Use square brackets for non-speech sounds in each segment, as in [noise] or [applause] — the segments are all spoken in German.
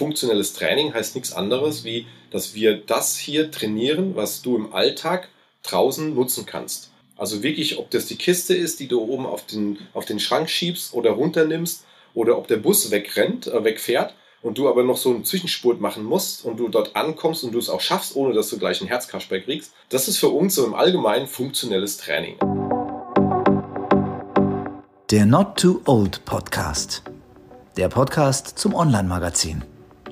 funktionelles Training heißt nichts anderes, wie dass wir das hier trainieren, was du im Alltag draußen nutzen kannst. Also wirklich, ob das die Kiste ist, die du oben auf den, auf den Schrank schiebst oder runternimmst, oder ob der Bus wegrennt, äh, wegfährt und du aber noch so einen Zwischenspurt machen musst und du dort ankommst und du es auch schaffst, ohne dass du gleich einen Herzkasper kriegst. Das ist für uns so im Allgemeinen funktionelles Training. Der Not Too Old Podcast. Der Podcast zum Online-Magazin.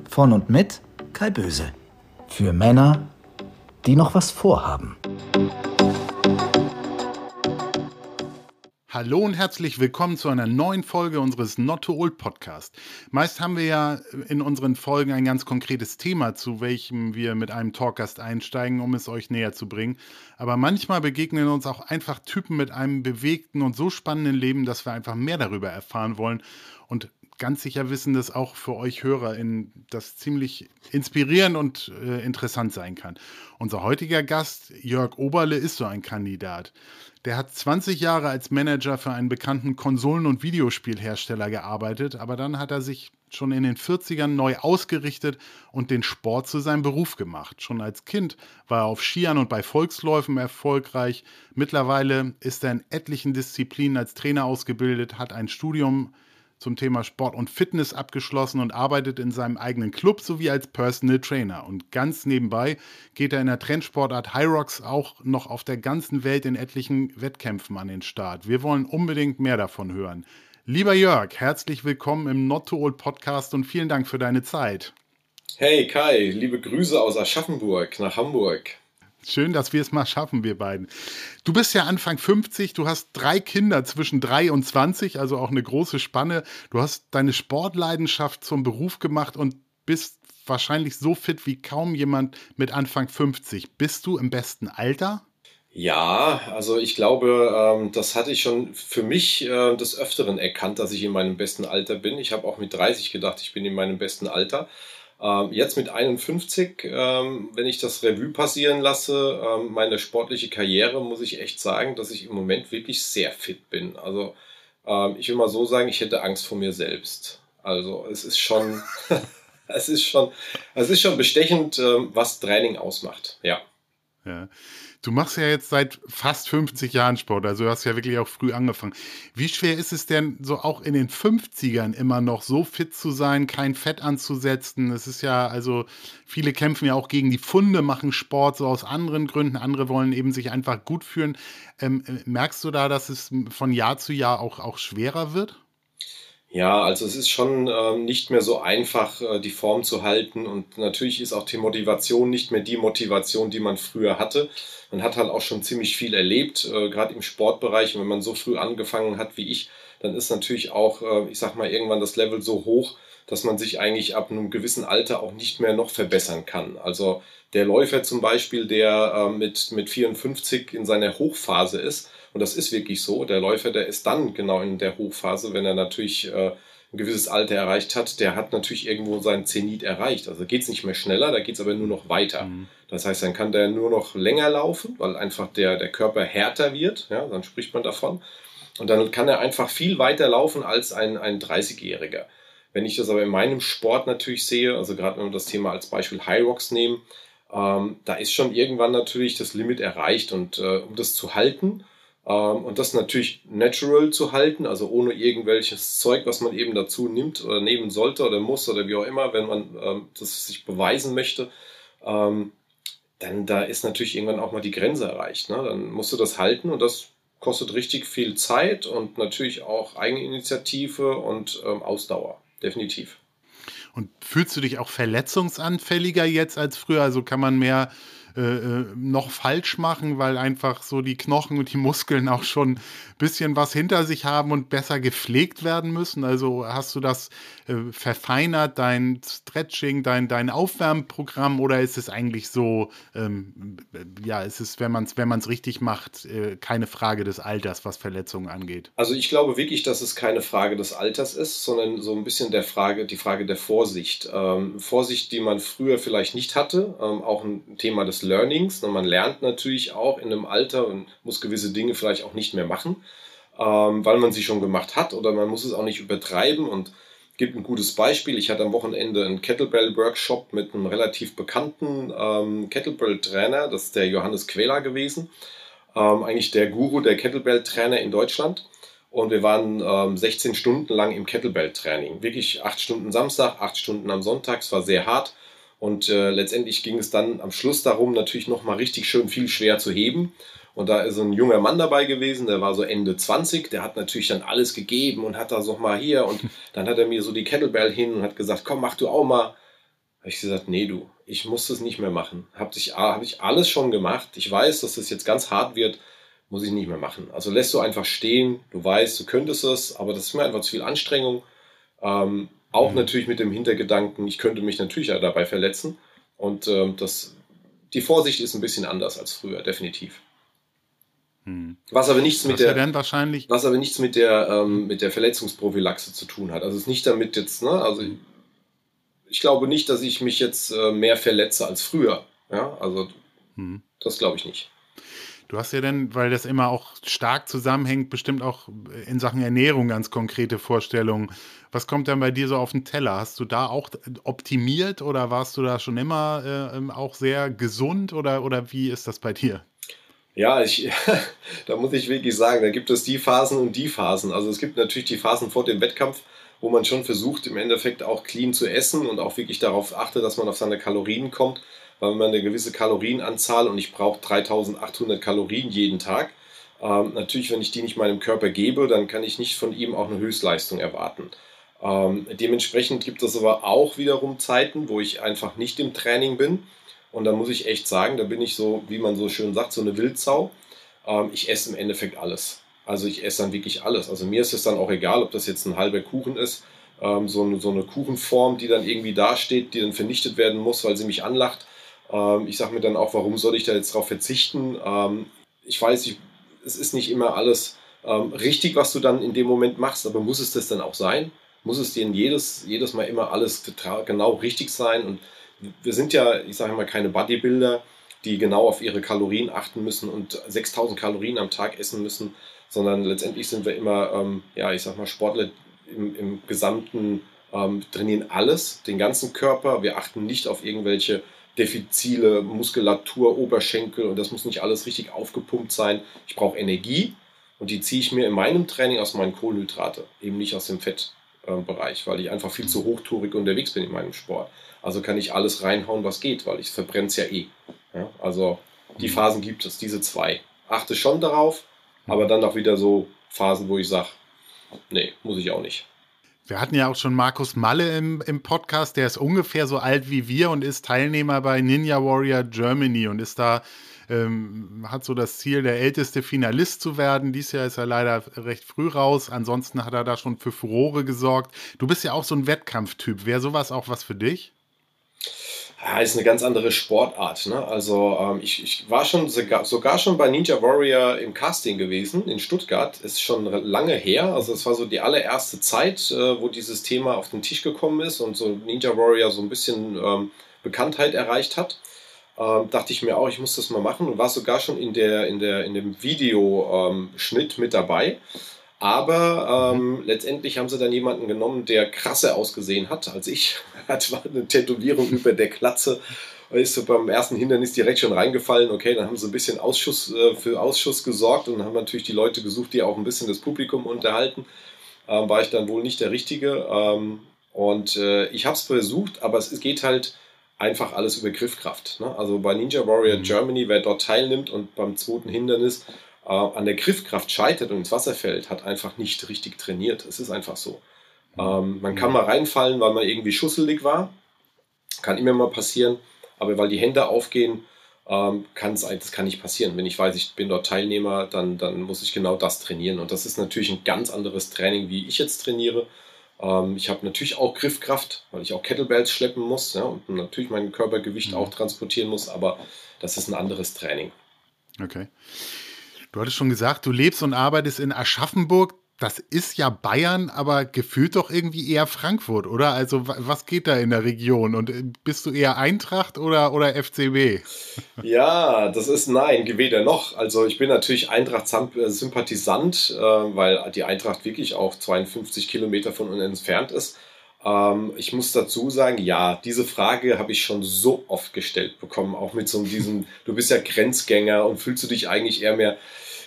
Von und mit Kai Böse. Für Männer, die noch was vorhaben. Hallo und herzlich willkommen zu einer neuen Folge unseres Not to Old Podcast. Meist haben wir ja in unseren Folgen ein ganz konkretes Thema, zu welchem wir mit einem Talkgast einsteigen, um es euch näher zu bringen. Aber manchmal begegnen uns auch einfach Typen mit einem bewegten und so spannenden Leben, dass wir einfach mehr darüber erfahren wollen. Und ganz sicher wissen, dass auch für euch Hörer in das ziemlich inspirierend und äh, interessant sein kann. Unser heutiger Gast, Jörg Oberle, ist so ein Kandidat. Der hat 20 Jahre als Manager für einen bekannten Konsolen- und Videospielhersteller gearbeitet, aber dann hat er sich schon in den 40ern neu ausgerichtet und den Sport zu seinem Beruf gemacht. Schon als Kind war er auf Skiern und bei Volksläufen erfolgreich. Mittlerweile ist er in etlichen Disziplinen als Trainer ausgebildet, hat ein Studium zum Thema Sport und Fitness abgeschlossen und arbeitet in seinem eigenen Club sowie als Personal Trainer. Und ganz nebenbei geht er in der Trendsportart High Rocks auch noch auf der ganzen Welt in etlichen Wettkämpfen an den Start. Wir wollen unbedingt mehr davon hören. Lieber Jörg, herzlich willkommen im Not to Old Podcast und vielen Dank für deine Zeit. Hey Kai, liebe Grüße aus Aschaffenburg nach Hamburg. Schön, dass wir es mal schaffen, wir beiden. Du bist ja Anfang 50, du hast drei Kinder zwischen 3 und 20, also auch eine große Spanne. Du hast deine Sportleidenschaft zum Beruf gemacht und bist wahrscheinlich so fit wie kaum jemand mit Anfang 50. Bist du im besten Alter? Ja, also ich glaube, ähm, das hatte ich schon für mich äh, des Öfteren erkannt, dass ich in meinem besten Alter bin. Ich habe auch mit 30 gedacht, ich bin in meinem besten Alter. Ähm, jetzt mit 51, ähm, wenn ich das Revue passieren lasse, ähm, meine sportliche Karriere, muss ich echt sagen, dass ich im Moment wirklich sehr fit bin. Also ich will mal so sagen, ich hätte Angst vor mir selbst. Also es ist schon, [laughs] es ist schon, es ist schon bestechend, was Training ausmacht. Ja. Ja. Du machst ja jetzt seit fast 50 Jahren Sport, also du hast ja wirklich auch früh angefangen. Wie schwer ist es denn, so auch in den 50ern immer noch so fit zu sein, kein Fett anzusetzen? Es ist ja, also viele kämpfen ja auch gegen die Funde, machen Sport so aus anderen Gründen, andere wollen eben sich einfach gut fühlen. Ähm, äh, merkst du da, dass es von Jahr zu Jahr auch, auch schwerer wird? Ja, also es ist schon ähm, nicht mehr so einfach, äh, die Form zu halten und natürlich ist auch die Motivation nicht mehr die Motivation, die man früher hatte. Man hat halt auch schon ziemlich viel erlebt, äh, gerade im Sportbereich. Und wenn man so früh angefangen hat wie ich, dann ist natürlich auch, äh, ich sag mal, irgendwann das Level so hoch, dass man sich eigentlich ab einem gewissen Alter auch nicht mehr noch verbessern kann. Also der Läufer zum Beispiel, der äh, mit, mit 54 in seiner Hochphase ist, und das ist wirklich so. Der Läufer, der ist dann genau in der Hochphase, wenn er natürlich äh, ein gewisses Alter erreicht hat, der hat natürlich irgendwo seinen Zenit erreicht. Also geht es nicht mehr schneller, da geht es aber nur noch weiter. Mhm. Das heißt, dann kann der nur noch länger laufen, weil einfach der, der Körper härter wird, ja, dann spricht man davon. Und dann kann er einfach viel weiter laufen als ein, ein 30-Jähriger. Wenn ich das aber in meinem Sport natürlich sehe, also gerade wenn wir das Thema als Beispiel High Rocks nehmen, ähm, da ist schon irgendwann natürlich das Limit erreicht. Und äh, um das zu halten, ähm, und das natürlich natural zu halten, also ohne irgendwelches Zeug, was man eben dazu nimmt oder nehmen sollte oder muss oder wie auch immer, wenn man ähm, das sich beweisen möchte, ähm, dann da ist natürlich irgendwann auch mal die Grenze erreicht. Ne? Dann musst du das halten und das kostet richtig viel Zeit und natürlich auch Eigeninitiative und ähm, Ausdauer, definitiv. Und fühlst du dich auch verletzungsanfälliger jetzt als früher? Also kann man mehr äh, äh, noch falsch machen, weil einfach so die Knochen und die Muskeln auch schon ein bisschen was hinter sich haben und besser gepflegt werden müssen. Also hast du das äh, verfeinert, dein Stretching, dein, dein Aufwärmprogramm oder ist es eigentlich so, ähm, ja, ist es, wenn man es wenn richtig macht, äh, keine Frage des Alters, was Verletzungen angeht? Also ich glaube wirklich, dass es keine Frage des Alters ist, sondern so ein bisschen der Frage, die Frage der Vorsicht. Ähm, Vorsicht, die man früher vielleicht nicht hatte, ähm, auch ein Thema des Learnings. Man lernt natürlich auch in einem Alter und muss gewisse Dinge vielleicht auch nicht mehr machen, ähm, weil man sie schon gemacht hat oder man muss es auch nicht übertreiben und gibt ein gutes Beispiel. Ich hatte am Wochenende einen Kettlebell-Workshop mit einem relativ bekannten ähm, Kettlebell-Trainer, das ist der Johannes Quäler gewesen. Ähm, eigentlich der Guru der Kettlebell-Trainer in Deutschland. Und wir waren ähm, 16 Stunden lang im Kettlebell-Training. Wirklich acht Stunden Samstag, acht Stunden am Sonntag. Es war sehr hart. Und äh, letztendlich ging es dann am Schluss darum, natürlich nochmal richtig schön viel schwer zu heben. Und da ist ein junger Mann dabei gewesen, der war so Ende 20, der hat natürlich dann alles gegeben und hat da so mal hier und [laughs] dann hat er mir so die Kettlebell hin und hat gesagt, komm, mach du auch mal. Habe ich gesagt, nee, du, ich muss das nicht mehr machen. Habe ich, hab ich alles schon gemacht. Ich weiß, dass das jetzt ganz hart wird, muss ich nicht mehr machen. Also lässt du einfach stehen, du weißt, du könntest es, aber das ist mir einfach zu viel Anstrengung. Ähm, auch mhm. natürlich mit dem Hintergedanken, ich könnte mich natürlich dabei verletzen. Und ähm, das, die Vorsicht ist ein bisschen anders als früher, definitiv. Hm. Was aber nichts mit der, wahrscheinlich was aber nichts mit der, ähm, mit der Verletzungsprophylaxe zu tun hat. Also es ist nicht damit jetzt, ne, also ich, ich glaube nicht, dass ich mich jetzt äh, mehr verletze als früher. Ja, also hm. das glaube ich nicht. Du hast ja dann, weil das immer auch stark zusammenhängt, bestimmt auch in Sachen Ernährung ganz konkrete Vorstellungen. Was kommt dann bei dir so auf den Teller? Hast du da auch optimiert oder warst du da schon immer äh, ähm, auch sehr gesund oder, oder wie ist das bei dir? Ja, ich, [laughs] da muss ich wirklich sagen, da gibt es die Phasen und die Phasen. Also es gibt natürlich die Phasen vor dem Wettkampf, wo man schon versucht, im Endeffekt auch clean zu essen und auch wirklich darauf achtet, dass man auf seine Kalorien kommt weil man eine gewisse Kalorienanzahl und ich brauche 3800 Kalorien jeden Tag. Ähm, natürlich, wenn ich die nicht meinem Körper gebe, dann kann ich nicht von ihm auch eine Höchstleistung erwarten. Ähm, dementsprechend gibt es aber auch wiederum Zeiten, wo ich einfach nicht im Training bin. Und da muss ich echt sagen, da bin ich so, wie man so schön sagt, so eine Wildsau. Ähm, ich esse im Endeffekt alles. Also ich esse dann wirklich alles. Also mir ist es dann auch egal, ob das jetzt ein halber Kuchen ist, ähm, so, eine, so eine Kuchenform, die dann irgendwie dasteht, die dann vernichtet werden muss, weil sie mich anlacht. Ähm, ich sage mir dann auch, warum soll ich da jetzt drauf verzichten? Ähm, ich weiß, ich, es ist nicht immer alles ähm, richtig, was du dann in dem Moment machst, aber muss es das dann auch sein? Muss es dir jedes, jedes Mal immer alles genau richtig sein? Und wir sind ja, ich sage mal, keine Bodybuilder, die genau auf ihre Kalorien achten müssen und 6000 Kalorien am Tag essen müssen, sondern letztendlich sind wir immer, ähm, ja, ich sag mal, Sportler im, im gesamten ähm, trainieren alles, den ganzen Körper. Wir achten nicht auf irgendwelche Defizile, Muskulatur, Oberschenkel und das muss nicht alles richtig aufgepumpt sein. Ich brauche Energie und die ziehe ich mir in meinem Training aus meinen Kohlenhydrate, eben nicht aus dem Fettbereich, weil ich einfach viel zu hochtourig unterwegs bin in meinem Sport. Also kann ich alles reinhauen, was geht, weil ich verbrenne es ja eh. Ja, also die Phasen gibt es, diese zwei. Achte schon darauf, aber dann auch wieder so Phasen, wo ich sage, nee, muss ich auch nicht. Wir hatten ja auch schon Markus Malle im, im Podcast, der ist ungefähr so alt wie wir und ist Teilnehmer bei Ninja Warrior Germany und ist da, ähm, hat so das Ziel, der älteste Finalist zu werden. Dies Jahr ist er leider recht früh raus. Ansonsten hat er da schon für Furore gesorgt. Du bist ja auch so ein Wettkampftyp. Wäre sowas auch was für dich? Ja, ist eine ganz andere Sportart. Ne? Also ähm, ich, ich war schon sogar, sogar schon bei Ninja Warrior im Casting gewesen in Stuttgart. Ist schon lange her. Also es war so die allererste Zeit, äh, wo dieses Thema auf den Tisch gekommen ist und so Ninja Warrior so ein bisschen ähm, Bekanntheit erreicht hat. Ähm, dachte ich mir auch, ich muss das mal machen und war sogar schon in, der, in, der, in dem Videoschnitt ähm, mit dabei. Aber ähm, mhm. letztendlich haben sie dann jemanden genommen, der krasser ausgesehen hat als ich. [laughs] Hat eine Tätowierung [laughs] über der Klatze. Ist so beim ersten Hindernis direkt schon reingefallen. Okay, dann haben sie ein bisschen Ausschuss, äh, für Ausschuss gesorgt und haben natürlich die Leute gesucht, die auch ein bisschen das Publikum unterhalten. Ähm, war ich dann wohl nicht der Richtige. Ähm, und äh, ich habe es versucht, aber es geht halt einfach alles über Griffkraft. Ne? Also bei Ninja Warrior mhm. Germany, wer dort teilnimmt und beim zweiten Hindernis äh, an der Griffkraft scheitert und ins Wasser fällt, hat einfach nicht richtig trainiert. Es ist einfach so. Ähm, man kann mal reinfallen, weil man irgendwie schusselig war. Kann immer mal passieren. Aber weil die Hände aufgehen, ähm, kann es das kann nicht passieren. Wenn ich weiß, ich bin dort Teilnehmer, dann, dann muss ich genau das trainieren. Und das ist natürlich ein ganz anderes Training, wie ich jetzt trainiere. Ähm, ich habe natürlich auch Griffkraft, weil ich auch Kettlebells schleppen muss ja, und natürlich mein Körpergewicht mhm. auch transportieren muss, aber das ist ein anderes Training. Okay. Du hattest schon gesagt, du lebst und arbeitest in Aschaffenburg. Das ist ja Bayern, aber gefühlt doch irgendwie eher Frankfurt, oder? Also was geht da in der Region? Und äh, bist du eher Eintracht oder, oder FCB? [laughs] Ja, das ist nein, weder noch. Also ich bin natürlich Eintracht-Sympathisant, äh, weil die Eintracht wirklich auch 52 Kilometer von uns entfernt ist. Ähm, ich muss dazu sagen, ja, diese Frage habe ich schon so oft gestellt bekommen, auch mit so diesem, du bist ja Grenzgänger und fühlst du dich eigentlich eher mehr.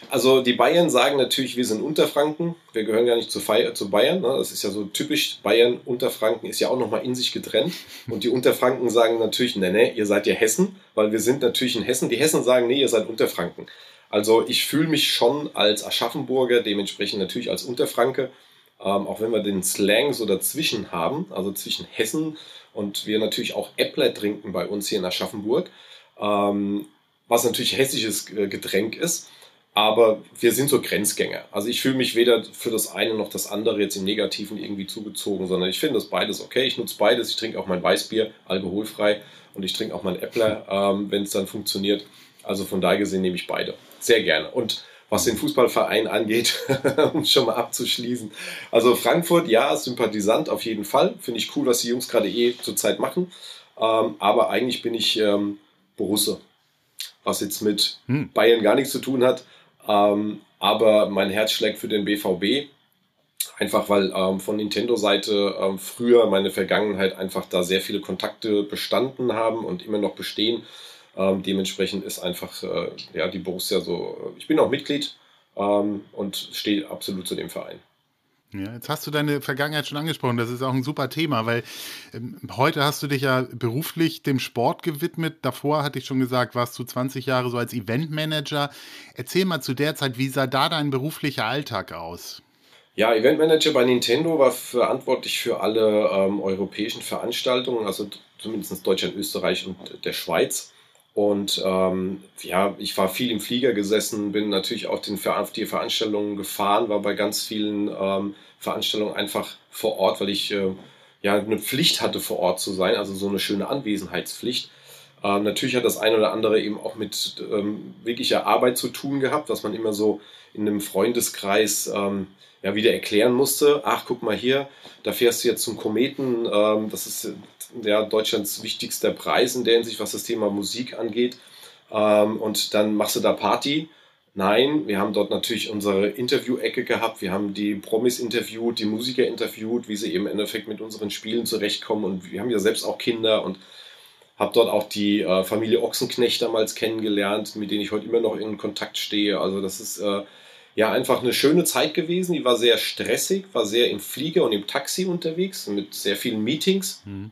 Also die Bayern sagen natürlich, wir sind Unterfranken, wir gehören gar nicht zu, zu Bayern. Ne? Das ist ja so typisch. Bayern, Unterfranken ist ja auch nochmal in sich getrennt. [laughs] Und die Unterfranken sagen natürlich, nee, nee, ihr seid ja Hessen, weil wir sind natürlich in Hessen. Die Hessen sagen, nee, ihr seid Unterfranken. Also ich fühle mich schon als Aschaffenburger, dementsprechend natürlich als Unterfranke ähm, auch wenn wir den Slang so dazwischen haben, also zwischen Hessen und wir natürlich auch Äppler trinken bei uns hier in Aschaffenburg, ähm, was natürlich hessisches Getränk ist. Aber wir sind so Grenzgänger. Also ich fühle mich weder für das eine noch das andere jetzt im Negativen irgendwie zugezogen, sondern ich finde das beides okay. Ich nutze beides. Ich trinke auch mein Weißbier, alkoholfrei, und ich trinke auch mein Äppler, [laughs] ähm, wenn es dann funktioniert. Also von daher gesehen nehme ich beide. Sehr gerne. Und was den Fußballverein angeht, [laughs] um schon mal abzuschließen. Also Frankfurt, ja, Sympathisant auf jeden Fall. Finde ich cool, was die Jungs gerade eh zurzeit machen. Ähm, aber eigentlich bin ich ähm, Borusse, was jetzt mit hm. Bayern gar nichts zu tun hat. Ähm, aber mein Herz schlägt für den BVB. Einfach weil ähm, von Nintendo-Seite ähm, früher meine Vergangenheit einfach da sehr viele Kontakte bestanden haben und immer noch bestehen. Ähm, dementsprechend ist einfach äh, ja, die Borussia so. Ich bin auch Mitglied ähm, und stehe absolut zu dem Verein. Ja, jetzt hast du deine Vergangenheit schon angesprochen. Das ist auch ein super Thema, weil ähm, heute hast du dich ja beruflich dem Sport gewidmet. Davor hatte ich schon gesagt, warst du 20 Jahre so als Eventmanager. Erzähl mal zu der Zeit, wie sah da dein beruflicher Alltag aus? Ja, Eventmanager bei Nintendo war verantwortlich für alle ähm, europäischen Veranstaltungen, also zumindest Deutschland, Österreich und der Schweiz. Und ähm, ja, ich war viel im Flieger gesessen, bin natürlich auch den, die Veranstaltungen gefahren, war bei ganz vielen ähm, Veranstaltungen einfach vor Ort, weil ich äh, ja eine Pflicht hatte, vor Ort zu sein, also so eine schöne Anwesenheitspflicht. Ähm, natürlich hat das eine oder andere eben auch mit ähm, wirklicher Arbeit zu tun gehabt, was man immer so in einem Freundeskreis ähm, ja wieder erklären musste. Ach, guck mal hier, da fährst du jetzt zum Kometen, ähm, das ist ja, Deutschlands wichtigster Preis in der Hinsicht, was das Thema Musik angeht. Ähm, und dann machst du da Party. Nein, wir haben dort natürlich unsere Interview-Ecke gehabt. Wir haben die Promis interviewt, die Musiker interviewt, wie sie eben im Endeffekt mit unseren Spielen zurechtkommen. Und wir haben ja selbst auch Kinder und habe dort auch die äh, Familie Ochsenknecht damals kennengelernt, mit denen ich heute immer noch in Kontakt stehe. Also das ist äh, ja einfach eine schöne Zeit gewesen. Die war sehr stressig, war sehr im Flieger und im Taxi unterwegs mit sehr vielen Meetings. Mhm.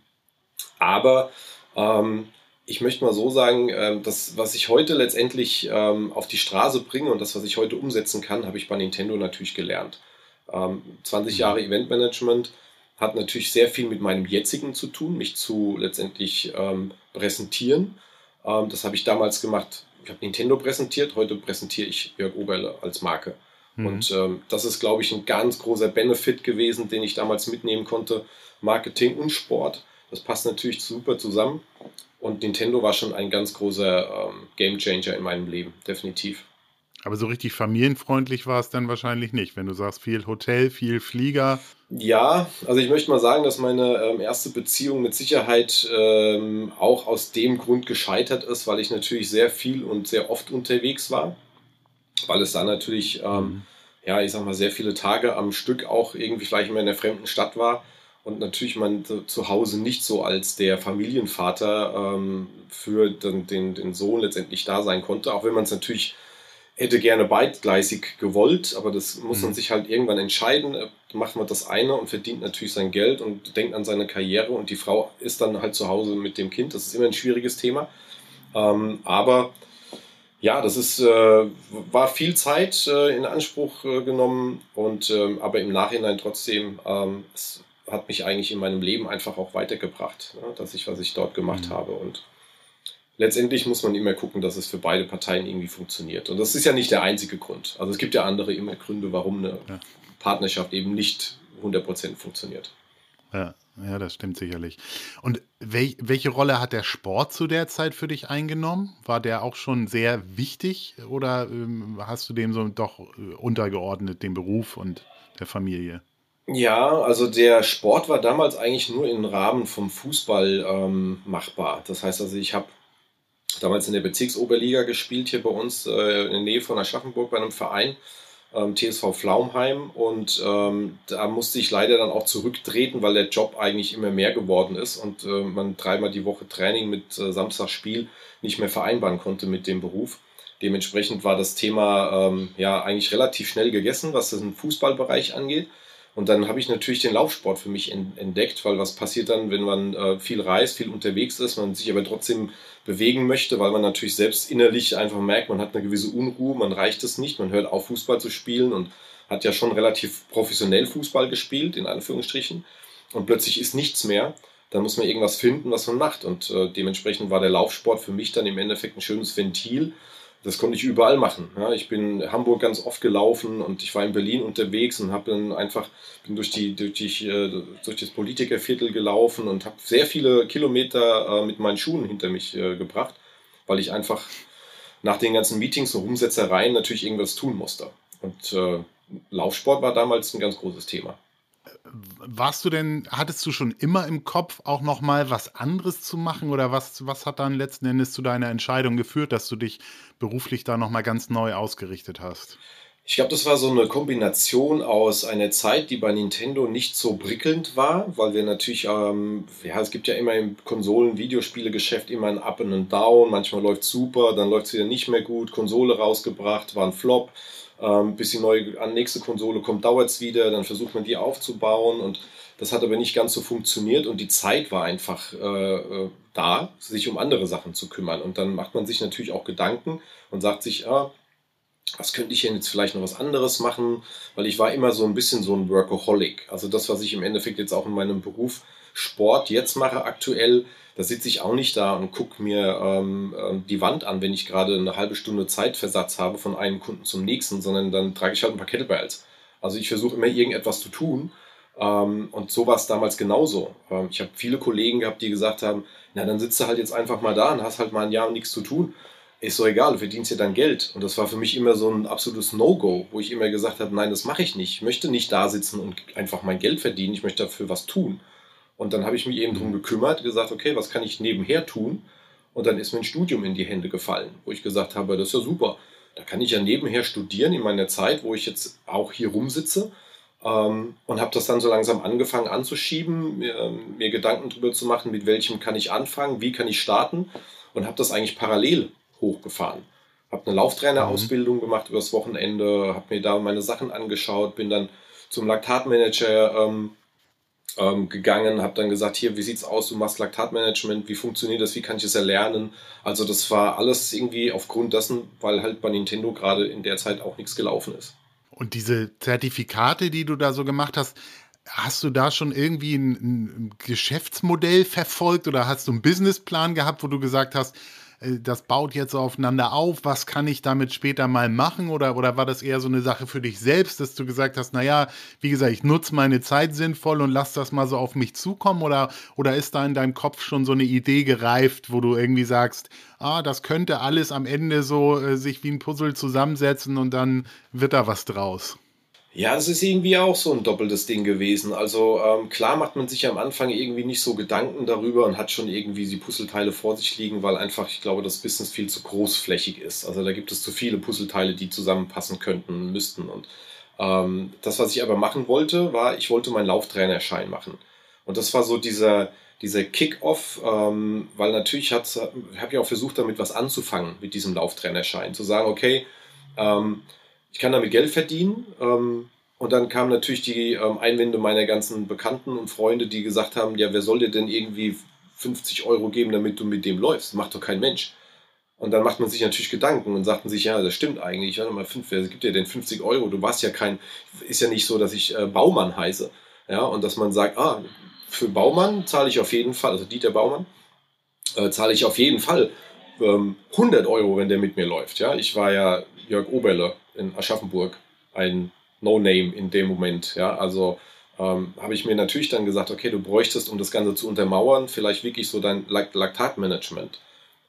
Aber ähm, ich möchte mal so sagen, äh, das, was ich heute letztendlich ähm, auf die Straße bringe und das, was ich heute umsetzen kann, habe ich bei Nintendo natürlich gelernt. Ähm, 20 mhm. Jahre Eventmanagement hat natürlich sehr viel mit meinem jetzigen zu tun, mich zu letztendlich ähm, präsentieren. Ähm, das habe ich damals gemacht. Ich habe Nintendo präsentiert, heute präsentiere ich Jörg Oberle als Marke. Mhm. Und ähm, das ist, glaube ich, ein ganz großer Benefit gewesen, den ich damals mitnehmen konnte. Marketing und Sport das passt natürlich super zusammen. Und Nintendo war schon ein ganz großer ähm, Gamechanger in meinem Leben, definitiv. Aber so richtig familienfreundlich war es dann wahrscheinlich nicht, wenn du sagst, viel Hotel, viel Flieger. Ja, also ich möchte mal sagen, dass meine ähm, erste Beziehung mit Sicherheit ähm, auch aus dem Grund gescheitert ist, weil ich natürlich sehr viel und sehr oft unterwegs war. Weil es da natürlich, ähm, mhm. ja, ich sag mal, sehr viele Tage am Stück auch irgendwie vielleicht immer in einer fremden Stadt war und natürlich man zu Hause nicht so als der Familienvater ähm, für den, den, den Sohn letztendlich da sein konnte, auch wenn man es natürlich hätte gerne beidgleisig gewollt, aber das muss man mhm. sich halt irgendwann entscheiden. Äh, macht man das eine und verdient natürlich sein Geld und denkt an seine Karriere und die Frau ist dann halt zu Hause mit dem Kind. Das ist immer ein schwieriges Thema. Ähm, aber ja, das ist, äh, war viel Zeit äh, in Anspruch äh, genommen und ähm, aber im Nachhinein trotzdem, ähm, es hat mich eigentlich in meinem Leben einfach auch weitergebracht, ne? dass ich, was ich dort gemacht mhm. habe. Und letztendlich muss man immer gucken, dass es für beide Parteien irgendwie funktioniert. Und das ist ja nicht der einzige Grund. Also es gibt ja andere immer Gründe, warum eine ja. Partnerschaft eben nicht 100% funktioniert. Ja, ja, das stimmt sicherlich. Und wel welche Rolle hat der Sport zu der Zeit für dich eingenommen? War der auch schon sehr wichtig oder ähm, hast du dem so doch äh, untergeordnet, dem Beruf und der Familie? Ja, also der Sport war damals eigentlich nur im Rahmen vom Fußball ähm, machbar. Das heißt also, ich habe damals in der Bezirksoberliga gespielt, hier bei uns äh, in der Nähe von Aschaffenburg bei einem Verein. ähm, TSV Flaumheim und ähm, da musste ich leider dann auch zurücktreten, weil der Job eigentlich immer mehr geworden ist und äh, man dreimal die Woche Training mit äh, Samstagsspiel nicht mehr vereinbaren konnte mit dem Beruf. Dementsprechend war das Thema ähm, ja eigentlich relativ schnell gegessen, was den Fußballbereich angeht. Und dann habe ich natürlich den Laufsport für mich entdeckt, weil was passiert dann, wenn man äh, viel reist, viel unterwegs ist, man sich aber trotzdem bewegen möchte, weil man natürlich selbst innerlich einfach merkt, man hat eine gewisse Unruhe, man reicht es nicht, man hört auf Fußball zu spielen und hat ja schon relativ professionell Fußball gespielt, in Anführungsstrichen. Und plötzlich ist nichts mehr. Dann muss man irgendwas finden, was man macht. Und äh, dementsprechend war der Laufsport für mich dann im Endeffekt ein schönes Ventil, das konnte ich überall machen. Ja, ich bin in Hamburg ganz oft gelaufen und ich war in Berlin unterwegs und habe dann einfach bin durch die durch, die, äh, durch das Politikerviertel gelaufen und habe sehr viele Kilometer äh, mit meinen Schuhen hinter mich äh, gebracht, weil ich einfach nach den ganzen Meetings und Umsetzereien natürlich irgendwas tun musste. Und äh, Laufsport war damals ein ganz großes Thema warst du denn, hattest du schon immer im Kopf, auch noch mal was anderes zu machen oder was, was hat dann letzten Endes zu deiner Entscheidung geführt, dass du dich beruflich da noch mal ganz neu ausgerichtet hast? Ich glaube, das war so eine Kombination aus einer Zeit, die bei Nintendo nicht so prickelnd war, weil wir natürlich, ähm, ja, es gibt ja immer im Konsolen-Videospiele-Geschäft immer ein Up and ein Down. Manchmal läuft super, dann läuft es wieder nicht mehr gut. Konsole rausgebracht, war ein Flop ähm, bis die neue an nächste Konsole kommt, dauert es wieder, dann versucht man die aufzubauen und das hat aber nicht ganz so funktioniert und die Zeit war einfach äh, äh, da, sich um andere Sachen zu kümmern. Und dann macht man sich natürlich auch Gedanken und sagt sich, ah, was könnte ich denn jetzt vielleicht noch was anderes machen? Weil ich war immer so ein bisschen so ein Workaholic. Also das, was ich im Endeffekt jetzt auch in meinem Beruf Sport jetzt mache aktuell, da sitze ich auch nicht da und gucke mir ähm, ähm, die Wand an, wenn ich gerade eine halbe Stunde Zeitversatz habe von einem Kunden zum nächsten, sondern dann trage ich halt ein paar Kettlebells. Also ich versuche immer irgendetwas zu tun. Ähm, und so war es damals genauso. Ähm, ich habe viele Kollegen gehabt, die gesagt haben, na dann sitzt du halt jetzt einfach mal da und hast halt mal ein Jahr nichts zu tun. Ist so egal, du verdienst ja dein Geld. Und das war für mich immer so ein absolutes No-Go, wo ich immer gesagt habe, nein, das mache ich nicht. Ich möchte nicht da sitzen und einfach mein Geld verdienen. Ich möchte dafür was tun. Und dann habe ich mich eben darum gekümmert, gesagt, okay, was kann ich nebenher tun? Und dann ist mir ein Studium in die Hände gefallen, wo ich gesagt habe, das ist ja super. Da kann ich ja nebenher studieren in meiner Zeit, wo ich jetzt auch hier rumsitze. Ähm, und habe das dann so langsam angefangen anzuschieben, mir, mir Gedanken darüber zu machen, mit welchem kann ich anfangen, wie kann ich starten. Und habe das eigentlich parallel hochgefahren. Habe eine Lauftrainerausbildung mhm. gemacht übers Wochenende, habe mir da meine Sachen angeschaut, bin dann zum Laktatmanager ähm, ähm, gegangen, habe dann gesagt, hier, wie sieht's aus, du machst Laktatmanagement, wie funktioniert das, wie kann ich es erlernen? Also das war alles irgendwie aufgrund dessen, weil halt bei Nintendo gerade in der Zeit auch nichts gelaufen ist. Und diese Zertifikate, die du da so gemacht hast, hast du da schon irgendwie ein, ein Geschäftsmodell verfolgt oder hast du einen Businessplan gehabt, wo du gesagt hast, das baut jetzt aufeinander auf, was kann ich damit später mal machen? Oder, oder war das eher so eine Sache für dich selbst, dass du gesagt hast, naja, wie gesagt, ich nutze meine Zeit sinnvoll und lass das mal so auf mich zukommen? Oder, oder ist da in deinem Kopf schon so eine Idee gereift, wo du irgendwie sagst, ah, das könnte alles am Ende so äh, sich wie ein Puzzle zusammensetzen und dann wird da was draus? Ja, es ist irgendwie auch so ein doppeltes Ding gewesen. Also ähm, klar macht man sich am Anfang irgendwie nicht so Gedanken darüber und hat schon irgendwie die Puzzleteile vor sich liegen, weil einfach, ich glaube, das Business viel zu großflächig ist. Also da gibt es zu viele Puzzleteile, die zusammenpassen könnten, müssten. Und ähm, das, was ich aber machen wollte, war, ich wollte meinen Lauftrainerschein machen. Und das war so dieser, dieser Kick-Off, ähm, weil natürlich habe ich auch versucht, damit was anzufangen, mit diesem Lauftrainerschein. Zu sagen, okay, ähm, ich kann damit Geld verdienen. Ähm, und dann kamen natürlich die ähm, Einwände meiner ganzen Bekannten und Freunde, die gesagt haben, ja, wer soll dir denn irgendwie 50 Euro geben, damit du mit dem läufst? Macht doch kein Mensch. Und dann macht man sich natürlich Gedanken und sagten sich, ja, das stimmt eigentlich. Warte mal, fünf, wer gibt dir denn 50 Euro? Du warst ja kein, ist ja nicht so, dass ich äh, Baumann heiße. Ja, und dass man sagt, ah, für Baumann zahle ich auf jeden Fall, also Dieter Baumann, äh, zahle ich auf jeden Fall ähm, 100 Euro, wenn der mit mir läuft. Ja, ich war ja Jörg Oberle in Aschaffenburg ein No-Name in dem Moment. Ja, also ähm, habe ich mir natürlich dann gesagt, okay, du bräuchtest, um das Ganze zu untermauern, vielleicht wirklich so dein Laktatmanagement,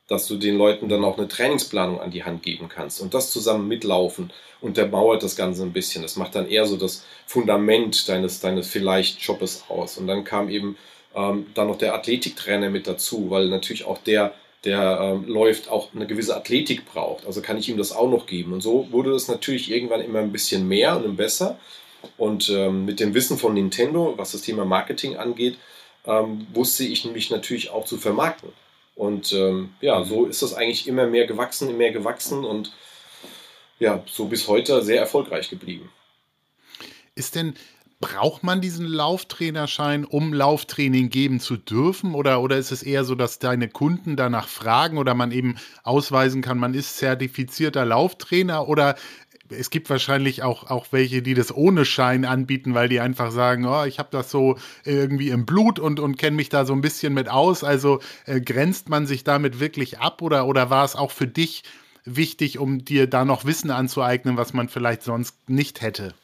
dass du den Leuten dann auch eine Trainingsplanung an die Hand geben kannst und das zusammen mitlaufen untermauert das Ganze ein bisschen. Das macht dann eher so das Fundament deines, deines vielleicht Jobs aus. Und dann kam eben ähm, dann noch der Athletiktrainer mit dazu, weil natürlich auch der der ähm, läuft, auch eine gewisse Athletik braucht. Also kann ich ihm das auch noch geben. Und so wurde es natürlich irgendwann immer ein bisschen mehr und besser. Und ähm, mit dem Wissen von Nintendo, was das Thema Marketing angeht, ähm, wusste ich mich natürlich auch zu vermarkten. Und ähm, ja, so ist das eigentlich immer mehr gewachsen, immer mehr gewachsen und ja, so bis heute sehr erfolgreich geblieben. Ist denn, braucht man diesen Lauftrainerschein, um Lauftraining geben zu dürfen? Oder, oder ist es eher so, dass deine Kunden danach fragen oder man eben ausweisen kann, man ist zertifizierter Lauftrainer? Oder es gibt wahrscheinlich auch, auch welche, die das ohne Schein anbieten, weil die einfach sagen, oh, ich habe das so irgendwie im Blut und, und kenne mich da so ein bisschen mit aus. Also äh, grenzt man sich damit wirklich ab oder, oder war es auch für dich wichtig, um dir da noch Wissen anzueignen, was man vielleicht sonst nicht hätte?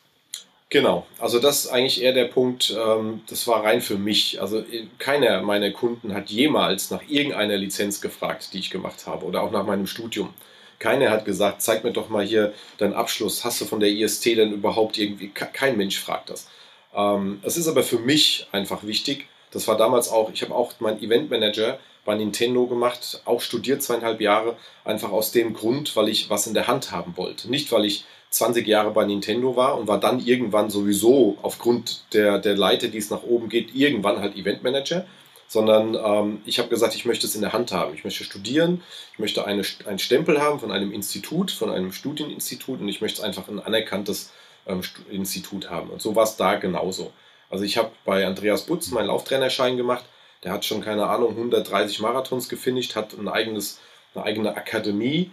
Genau, also das ist eigentlich eher der Punkt, ähm, das war rein für mich. Also äh, keiner meiner Kunden hat jemals nach irgendeiner Lizenz gefragt, die ich gemacht habe oder auch nach meinem Studium. Keiner hat gesagt, zeig mir doch mal hier deinen Abschluss. Hast du von der IST denn überhaupt irgendwie? Kein Mensch fragt das. Ähm, es ist aber für mich einfach wichtig. Das war damals auch, ich habe auch meinen Eventmanager bei Nintendo gemacht, auch studiert zweieinhalb Jahre, einfach aus dem Grund, weil ich was in der Hand haben wollte. Nicht, weil ich 20 Jahre bei Nintendo war und war dann irgendwann sowieso aufgrund der, der Leite, die es nach oben geht, irgendwann halt Eventmanager sondern ähm, ich habe gesagt, ich möchte es in der Hand haben. Ich möchte studieren, ich möchte eine, einen Stempel haben von einem Institut, von einem Studieninstitut und ich möchte einfach ein anerkanntes ähm, Institut haben. Und so war es da genauso. Also ich habe bei Andreas Butz meinen Lauftrainerschein gemacht. Der hat schon, keine Ahnung, 130 Marathons gefinisht, hat ein eigenes, eine eigene Akademie.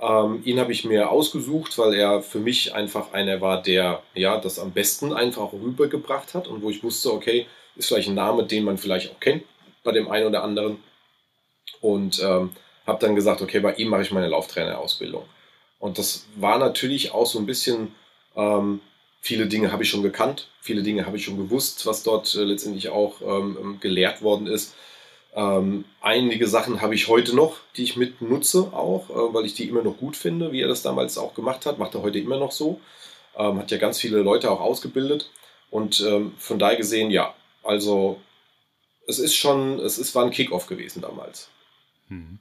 Ähm, ihn habe ich mir ausgesucht, weil er für mich einfach einer war, der ja das am besten einfach rübergebracht hat und wo ich wusste, okay, ist vielleicht ein Name, den man vielleicht auch kennt bei dem einen oder anderen. Und ähm, habe dann gesagt, okay, bei ihm mache ich meine Lauftrainerausbildung. Und das war natürlich auch so ein bisschen, ähm, viele Dinge habe ich schon gekannt, viele Dinge habe ich schon gewusst, was dort äh, letztendlich auch ähm, ähm gelehrt worden ist. Ähm, einige Sachen habe ich heute noch, die ich mit nutze auch, äh, weil ich die immer noch gut finde, wie er das damals auch gemacht hat. Macht er heute immer noch so. Ähm, hat ja ganz viele Leute auch ausgebildet. Und ähm, von daher gesehen, ja, also es ist schon, es ist, war ein Kickoff gewesen damals. Hm.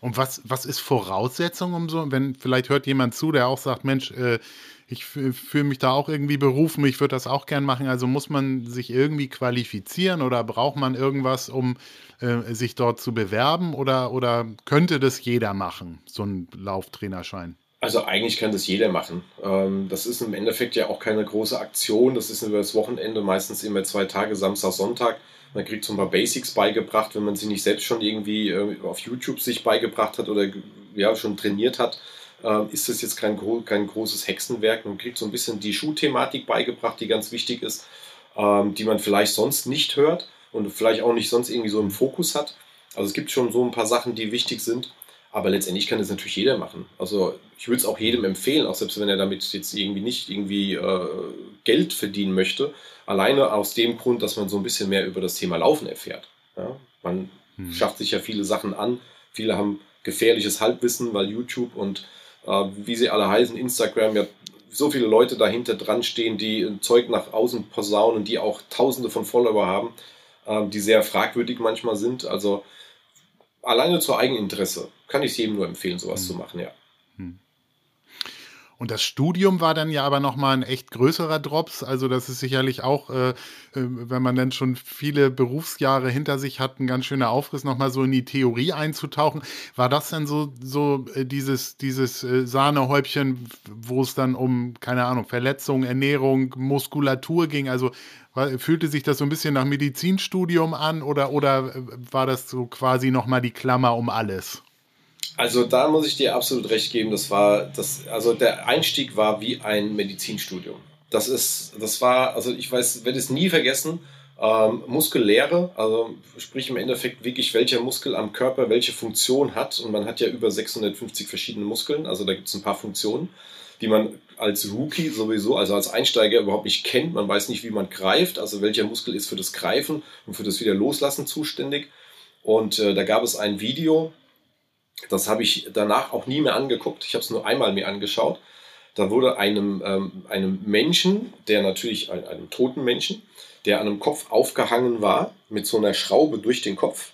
Und was, was ist Voraussetzung, um so, wenn vielleicht hört jemand zu, der auch sagt, Mensch, äh, ich fühle mich da auch irgendwie berufen, ich würde das auch gern machen. Also muss man sich irgendwie qualifizieren oder braucht man irgendwas, um äh, sich dort zu bewerben oder, oder könnte das jeder machen, so ein Lauftrainerschein? Also eigentlich kann das jeder machen. Ähm, das ist im Endeffekt ja auch keine große Aktion. Das ist über das Wochenende meistens immer zwei Tage, Samstag, Sonntag. Man kriegt so ein paar Basics beigebracht, wenn man sie nicht selbst schon irgendwie äh, auf YouTube sich beigebracht hat oder ja, schon trainiert hat, äh, ist das jetzt kein, kein großes Hexenwerk. Man kriegt so ein bisschen die Schuhthematik beigebracht, die ganz wichtig ist, ähm, die man vielleicht sonst nicht hört und vielleicht auch nicht sonst irgendwie so im Fokus hat. Also es gibt schon so ein paar Sachen, die wichtig sind. Aber letztendlich kann das natürlich jeder machen. Also ich würde es auch jedem empfehlen, auch selbst wenn er damit jetzt irgendwie nicht irgendwie äh, Geld verdienen möchte. Alleine aus dem Grund, dass man so ein bisschen mehr über das Thema Laufen erfährt. Ja? Man hm. schafft sich ja viele Sachen an. Viele haben gefährliches Halbwissen, weil YouTube und wie sie alle heißen, Instagram ja so viele Leute dahinter dran stehen, die Zeug nach außen posaunen, die auch tausende von Follower haben, äh, die sehr fragwürdig manchmal sind. Also alleine zur Eigeninteresse kann ich es jedem nur empfehlen, sowas hm. zu machen, ja. Und das Studium war dann ja aber nochmal ein echt größerer Drops. Also das ist sicherlich auch, äh, äh, wenn man dann schon viele Berufsjahre hinter sich hat, ein ganz schöner Aufriss, nochmal so in die Theorie einzutauchen. War das denn so, so äh, dieses, dieses äh, Sahnehäubchen, wo es dann um, keine Ahnung, Verletzung, Ernährung, Muskulatur ging? Also Fühlte sich das so ein bisschen nach Medizinstudium an oder, oder war das so quasi nochmal die Klammer um alles? Also da muss ich dir absolut recht geben. Das war das, also der Einstieg war wie ein Medizinstudium. Das ist, das war, also ich weiß, werde es nie vergessen. Ähm, Muskellehre, also sprich im Endeffekt wirklich, welcher Muskel am Körper welche Funktion hat. Und man hat ja über 650 verschiedene Muskeln, also da gibt es ein paar Funktionen die man als Rookie sowieso, also als Einsteiger überhaupt nicht kennt. Man weiß nicht, wie man greift, also welcher Muskel ist für das Greifen und für das wieder Loslassen zuständig. Und äh, da gab es ein Video, das habe ich danach auch nie mehr angeguckt. Ich habe es nur einmal mir angeschaut. Da wurde einem, ähm, einem Menschen, der natürlich, ein, einem toten Menschen, der an einem Kopf aufgehangen war, mit so einer Schraube durch den Kopf,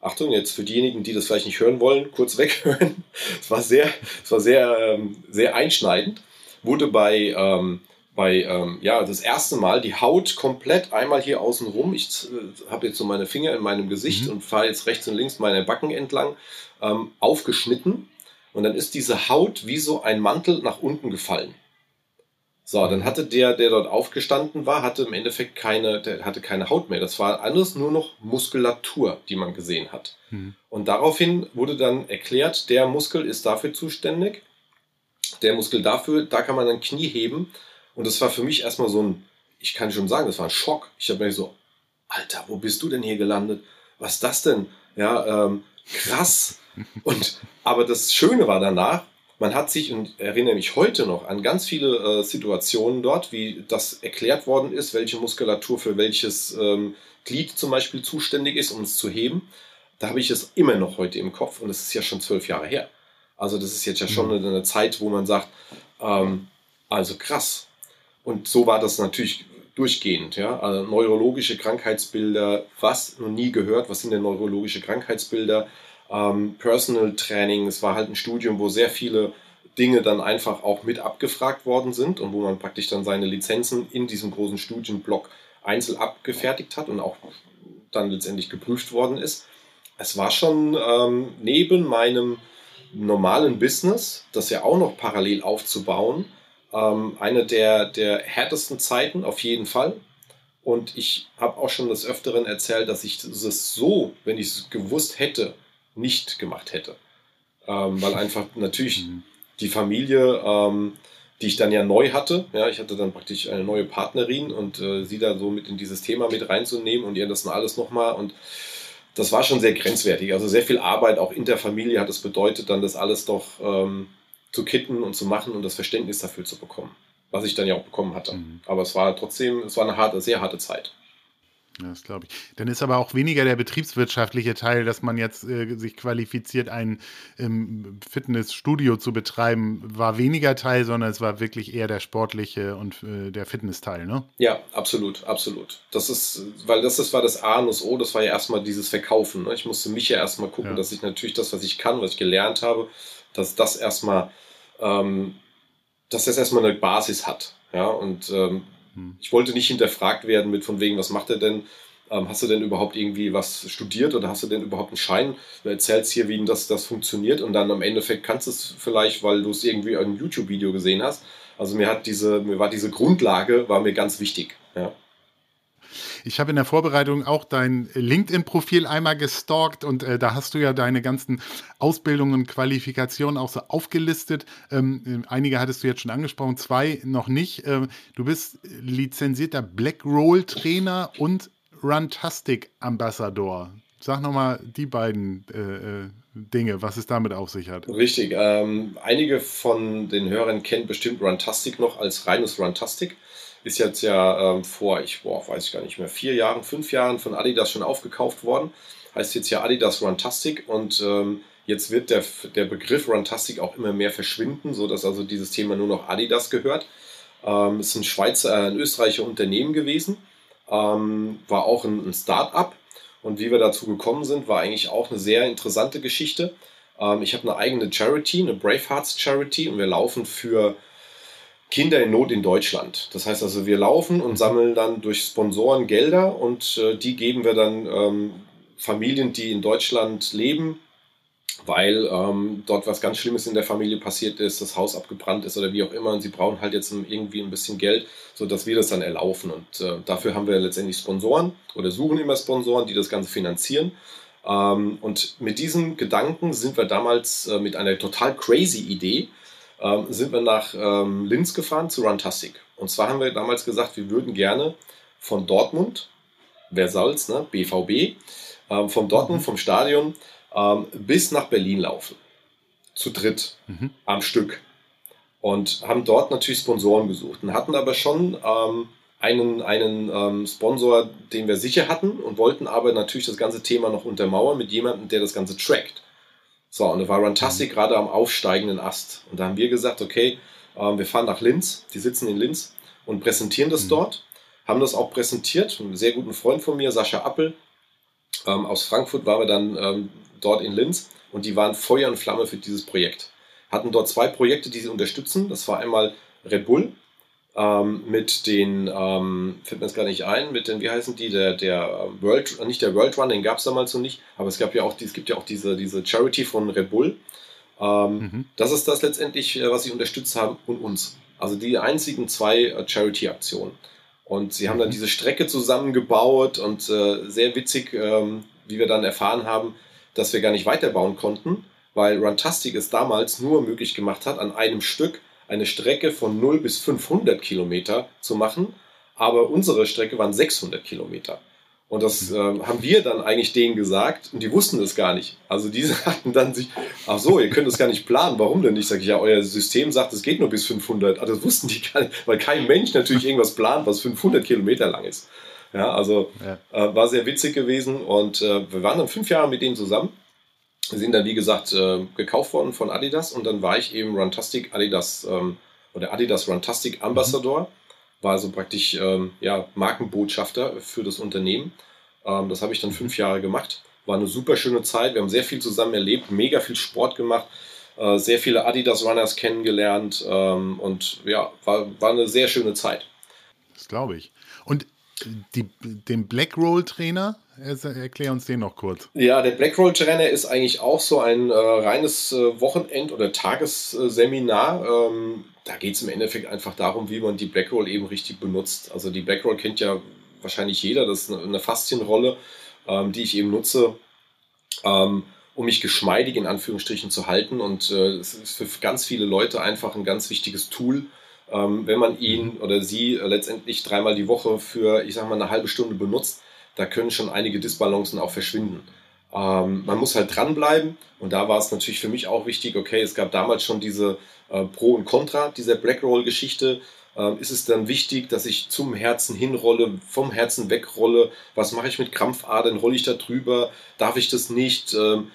Achtung, jetzt für diejenigen, die das vielleicht nicht hören wollen, kurz weghören. [laughs] Es war sehr, es war sehr, ähm, sehr einschneidend. Wurde bei, ähm, bei ähm, ja, das erste Mal die Haut komplett einmal hier außen rum. Ich äh, habe jetzt so meine Finger in meinem Gesicht mhm. und fahre jetzt rechts und links meine Backen entlang, ähm, aufgeschnitten. Und dann ist diese Haut wie so ein Mantel nach unten gefallen. So, dann hatte der, der dort aufgestanden war, hatte im Endeffekt keine, der hatte keine Haut mehr. Das war alles nur noch Muskulatur, die man gesehen hat. Mhm. Und daraufhin wurde dann erklärt, der Muskel ist dafür zuständig, der Muskel dafür, da kann man ein Knie heben. Und das war für mich erstmal so ein, ich kann schon sagen, das war ein Schock. Ich habe mir so, Alter, wo bist du denn hier gelandet? Was ist das denn? Ja, ähm, krass. [laughs] Und aber das Schöne war danach, man hat sich, und erinnere mich heute noch an ganz viele äh, Situationen dort, wie das erklärt worden ist, welche Muskulatur für welches ähm, Glied zum Beispiel zuständig ist, um es zu heben. Da habe ich es immer noch heute im Kopf und es ist ja schon zwölf Jahre her. Also das ist jetzt ja schon mhm. eine, Zeit, wo man sagt, ähm, also krass. Und so war das natürlich durchgehend. Ja? Also neurologische Krankheitsbilder, was noch nie gehört, was sind denn neurologische Krankheitsbilder? ähm, Personal Training. Es war halt ein Studium, wo sehr viele Dinge dann einfach auch mit abgefragt worden sind und wo man praktisch dann seine Lizenzen in diesem großen Studienblock einzeln abgefertigt hat und auch dann letztendlich geprüft worden ist. Es war schon ähm, neben meinem normalen Business, das ja auch noch parallel aufzubauen, ähm, eine der, der härtesten Zeiten auf jeden Fall. Und ich habe auch schon des Öfteren erzählt, dass ich es so, wenn ich es gewusst hätte, nicht gemacht hätte. Ähm, weil einfach natürlich mhm. die Familie, ähm, die ich dann ja neu hatte, ja, ich hatte dann praktisch eine neue Partnerin und äh, sie da so mit in dieses Thema mit reinzunehmen und ihr das dann alles nochmal und das war schon sehr grenzwertig. Also sehr viel Arbeit auch in der Familie hat es bedeutet, dann das alles doch ähm, zu kitten und zu machen und das Verständnis dafür zu bekommen. Was ich dann ja auch bekommen hatte. Mhm. Aber es war trotzdem, es war eine harte, sehr harte Zeit. Ja, das glaube ich. Dann ist aber auch weniger der betriebswirtschaftliche Teil, dass man jetzt äh, sich qualifiziert, ein ähm, Fitnessstudio zu betreiben, war weniger Teil, sondern es war wirklich eher der sportliche und äh, der Fitnessteil, ne? Ja, absolut, absolut. Das ist, weil das, das war das A und das O, das war ja erstmal dieses Verkaufen. Ne? Ich musste mich ja erstmal gucken, ja. dass ich natürlich das, was ich kann, was ich gelernt habe, dass das erstmal, ähm, dass das erstmal eine Basis hat. Ja, und ähm, hm. Ich wollte nicht hinterfragt werden mit von wegen, was macht er denn? Ähm, hast du denn überhaupt irgendwie was studiert oder hast du denn überhaupt einen Schein? Du erzählst hier, wie das, das funktioniert und dann am Endeffekt kannst du es vielleicht, weil du es irgendwie in einem YouTube-Video gesehen hast. Also mir hat diese, mir war diese Grundlage, war mir ganz wichtig. Ja. Ich habe in der Vorbereitung auch dein LinkedIn-Profil einmal gestalkt und äh, da hast du ja deine ganzen Ausbildungen und Qualifikationen auch so aufgelistet. Ähm, einige hattest du jetzt schon angesprochen, zwei noch nicht. Ähm, du bist lizenzierter Black Roll Trainer und Runtastic Ambassador. Sag nochmal die beiden äh, äh, Dinge, was es damit auf sich hat. Richtig. Ähm, einige von den Hörern kennen bestimmt Runtastic noch als reines Runtastic ist jetzt ja ähm, vor, ich boah, weiß ich gar nicht mehr, vier Jahren, fünf Jahren von Adidas schon aufgekauft worden. Heißt jetzt ja Adidas Runtastic und ähm, jetzt wird der, der Begriff Runtastic auch immer mehr verschwinden, sodass also dieses Thema nur noch Adidas gehört. Ähm, ist ein Schweizer, äh, ein österreichischer Unternehmen gewesen, ähm, war auch ein, ein Start-up und wie wir dazu gekommen sind, war eigentlich auch eine sehr interessante Geschichte. Ähm, ich habe eine eigene Charity, eine Bravehearts Charity und wir laufen für Kinder in Not in Deutschland. Das heißt also, wir laufen und sammeln dann durch Sponsoren Gelder und äh, die geben wir dann ähm, Familien, die in Deutschland leben, weil ähm, dort was ganz Schlimmes in der Familie passiert ist, das Haus abgebrannt ist oder wie auch immer und sie brauchen halt jetzt irgendwie ein bisschen Geld, sodass wir das dann erlaufen. Und äh, dafür haben wir letztendlich Sponsoren oder suchen immer Sponsoren, die das Ganze finanzieren. Ähm, und mit diesem Gedanken sind wir damals äh, mit einer total crazy Idee ähm, sind wir nach ähm, Linz gefahren zu Runtastic. Und zwar haben wir damals gesagt, wir würden gerne von Dortmund, wer soll's, ne, BVB, ähm, vom Dortmund, mhm. vom Stadion ähm, bis nach Berlin laufen. Zu dritt mhm. am Stück. Und haben dort natürlich Sponsoren gesucht und hatten aber schon ähm, einen, einen ähm, Sponsor, den wir sicher hatten und wollten aber natürlich das ganze Thema noch untermauern mit jemandem, der das Ganze trackt. So, und da war Runtastic mhm. gerade am aufsteigenden Ast. Und da haben wir gesagt, okay, äh, wir fahren nach Linz, die sitzen in Linz und präsentieren das mhm. dort. Haben das auch präsentiert. Einen sehr guten Freund von mir, Sascha Appel, ähm, aus Frankfurt waren wir dann ähm, dort in Linz und die waren Feuer und Flamme für dieses Projekt. Hatten dort zwei Projekte, die sie unterstützen. Das war einmal Red Bull ähm, mit den, ähm, fällt mir jetzt gar nicht ein, mit den, wie heißen die, der, der ähm, World, nicht der World Run, den gab es damals noch nicht, aber es gab ja auch, es gibt ja auch diese, diese Charity von Red Bull. Ähm, mhm. Das ist das letztendlich, äh, was sie unterstützt haben und uns. Also die einzigen zwei äh, Charity-Aktionen. Und sie haben dann mhm. diese Strecke zusammengebaut und äh, sehr witzig, ähm, wie wir dann erfahren haben, dass wir gar nicht weiterbauen konnten, weil Runtastic es damals nur möglich gemacht hat, an einem Stück eine Strecke von 0 bis 500 Kilometer zu machen, aber unsere Strecke waren 600 Kilometer. Und das äh, haben wir dann eigentlich denen gesagt und die wussten das gar nicht. Also die [laughs] sagten dann sich, ach so, ihr könnt das gar nicht planen, warum denn nicht? Sag ich, ja, euer System sagt, es geht nur bis 500. Aber das wussten die gar nicht, weil kein Mensch natürlich irgendwas plant, was 500 Kilometer lang ist. Ja, also ja. Äh, war sehr witzig gewesen und äh, wir waren dann fünf Jahre mit denen zusammen. Wir sind dann, wie gesagt, äh, gekauft worden von Adidas und dann war ich eben Runtastic Adidas ähm, oder Adidas Runtastic Ambassador. Mhm war also praktisch ähm, ja, Markenbotschafter für das Unternehmen. Ähm, das habe ich dann fünf Jahre gemacht. War eine super schöne Zeit. Wir haben sehr viel zusammen erlebt, mega viel Sport gemacht, äh, sehr viele Adidas Runners kennengelernt ähm, und ja, war, war eine sehr schöne Zeit. Das glaube ich. Und die, den Blackroll Trainer, erklär uns den noch kurz. Ja, der Blackroll Trainer ist eigentlich auch so ein äh, reines äh, Wochenend- oder Tagesseminar. Ähm, da geht es im Endeffekt einfach darum, wie man die Blackroll eben richtig benutzt. Also die Blackroll kennt ja wahrscheinlich jeder, das ist eine Faszienrolle, ähm, die ich eben nutze, ähm, um mich geschmeidig in Anführungsstrichen zu halten. Und äh, es ist für ganz viele Leute einfach ein ganz wichtiges Tool, ähm, wenn man ihn oder sie äh, letztendlich dreimal die Woche für, ich sag mal, eine halbe Stunde benutzt, da können schon einige Disbalancen auch verschwinden. Ähm, man muss halt dranbleiben und da war es natürlich für mich auch wichtig, okay, es gab damals schon diese äh, Pro und Contra dieser Blackroll-Geschichte. Ähm, ist es dann wichtig, dass ich zum Herzen hinrolle, vom Herzen wegrolle? Was mache ich mit Krampfadern? Rolle ich da drüber? Darf ich das nicht? Ähm,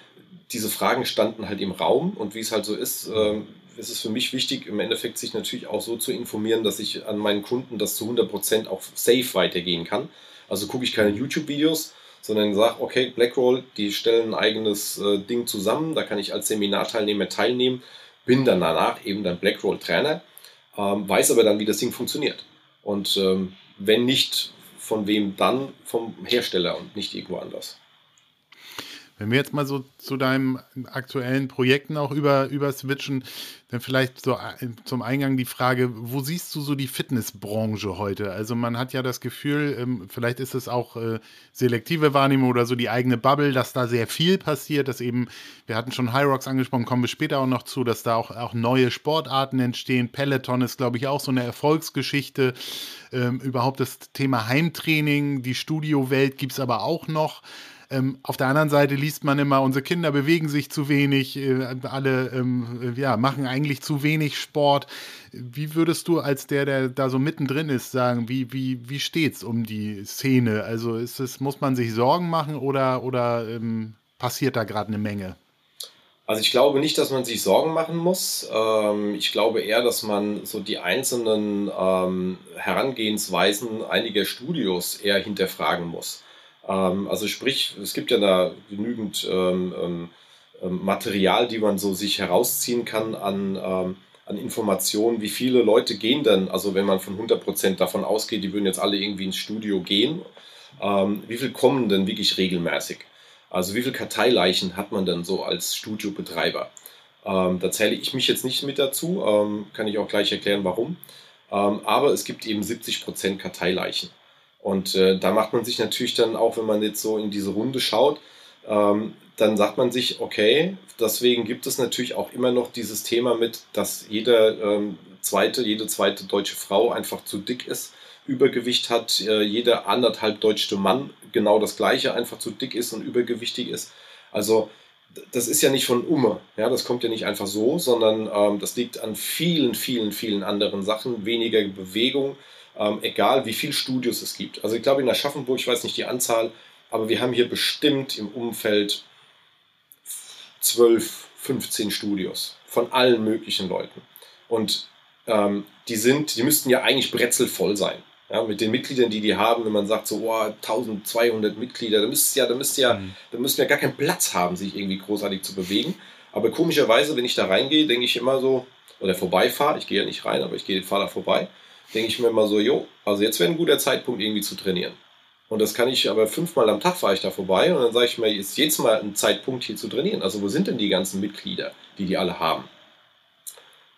diese Fragen standen halt im Raum und wie es halt so ist, ähm, ist es für mich wichtig, im Endeffekt sich natürlich auch so zu informieren, dass ich an meinen Kunden das zu 100% auch safe weitergehen kann. Also gucke ich keine YouTube-Videos, sondern sage, okay, Blackroll, die stellen ein eigenes äh, Ding zusammen, da kann ich als Seminarteilnehmer teilnehmen, bin dann danach eben dann Blackroll-Trainer, ähm, weiß aber dann, wie das Ding funktioniert. Und ähm, wenn nicht, von wem dann? Vom Hersteller und nicht irgendwo anders. Wenn wir jetzt mal so zu deinen aktuellen Projekten auch über, über switchen, dann vielleicht so zum Eingang die Frage, wo siehst du so die Fitnessbranche heute? Also man hat ja das Gefühl, ähm, vielleicht ist es auch äh, selektive Wahrnehmung oder so die eigene Bubble, dass da sehr viel passiert, dass eben, wir hatten schon High Rocks angesprochen, kommen wir später auch noch zu, dass da auch, auch neue Sportarten entstehen. Peloton ist, glaube ich, auch so eine Erfolgsgeschichte. Ähm, überhaupt das Thema Heimtraining, die Studiowelt gibt es aber auch noch. Ähm, auf der anderen Seite liest man immer, unsere Kinder bewegen sich zu wenig, äh, alle ähm, ja, machen eigentlich zu wenig Sport. Wie würdest du als der, der da so mittendrin ist, sagen, wie, wie, wie steht's um die Szene? Also ist es, muss man sich Sorgen machen oder, oder ähm, passiert da gerade eine Menge? Also ich glaube nicht, dass man sich Sorgen machen muss. Ähm, ich glaube eher, dass man so die einzelnen ähm, Herangehensweisen einiger Studios eher hinterfragen muss. Ähm, also sprich, es gibt ja da genügend ähm, ähm, ähm, Material, die man so sich herausziehen kann an, ähm, an Informationen. Wie viele Leute gehen denn, also wenn man von 100% davon ausgeht, die würden jetzt alle irgendwie ins Studio gehen, ähm, wie viel kommen denn wirklich regelmäßig? Also wie viele Karteileichen hat man denn so als Studiobetreiber? da zähle ich mich jetzt nicht mit dazu, kann ich auch gleich erklären, warum. aber es gibt eben 70% Karteileichen. Und äh, da macht man sich natürlich dann auch, wenn man jetzt so in diese Runde schaut, ähm, dann sagt man sich, okay, deswegen gibt es natürlich auch immer noch dieses Thema mit, dass jeder ähm, zweite, jede zweite deutsche Frau einfach zu dick ist, Übergewicht hat, äh, jeder anderthalb deutsche Mann genau das gleiche, einfach zu dick ist und übergewichtig ist. Also das ist ja nicht von Umme, ja, das kommt ja nicht einfach so, sondern ähm, das liegt an vielen, vielen, vielen anderen Sachen, weniger Bewegung, ähm, egal wie viele Studios es gibt. Also ich glaube in Aschaffenburg, ich weiß nicht die Anzahl, aber wir haben hier bestimmt im Umfeld 12, 15 Studios von allen möglichen Leuten. Und ähm, die sind, die müssten ja eigentlich bretzelvoll sein. Ja, mit den Mitgliedern, die die haben, wenn man sagt so, oh, 1200 Mitglieder, da müsst ja, da müsst ja, mhm. da müssen ja gar keinen Platz haben, sich irgendwie großartig zu bewegen. Aber komischerweise, wenn ich da reingehe, denke ich immer so, oder vorbeifahre, ich gehe ja nicht rein, aber ich gehe, fahre da vorbei, denke ich mir immer so, jo, also jetzt wäre ein guter Zeitpunkt irgendwie zu trainieren. Und das kann ich aber fünfmal am Tag fahre ich da vorbei und dann sage ich mir, ist jetzt mal ein Zeitpunkt hier zu trainieren. Also wo sind denn die ganzen Mitglieder, die die alle haben?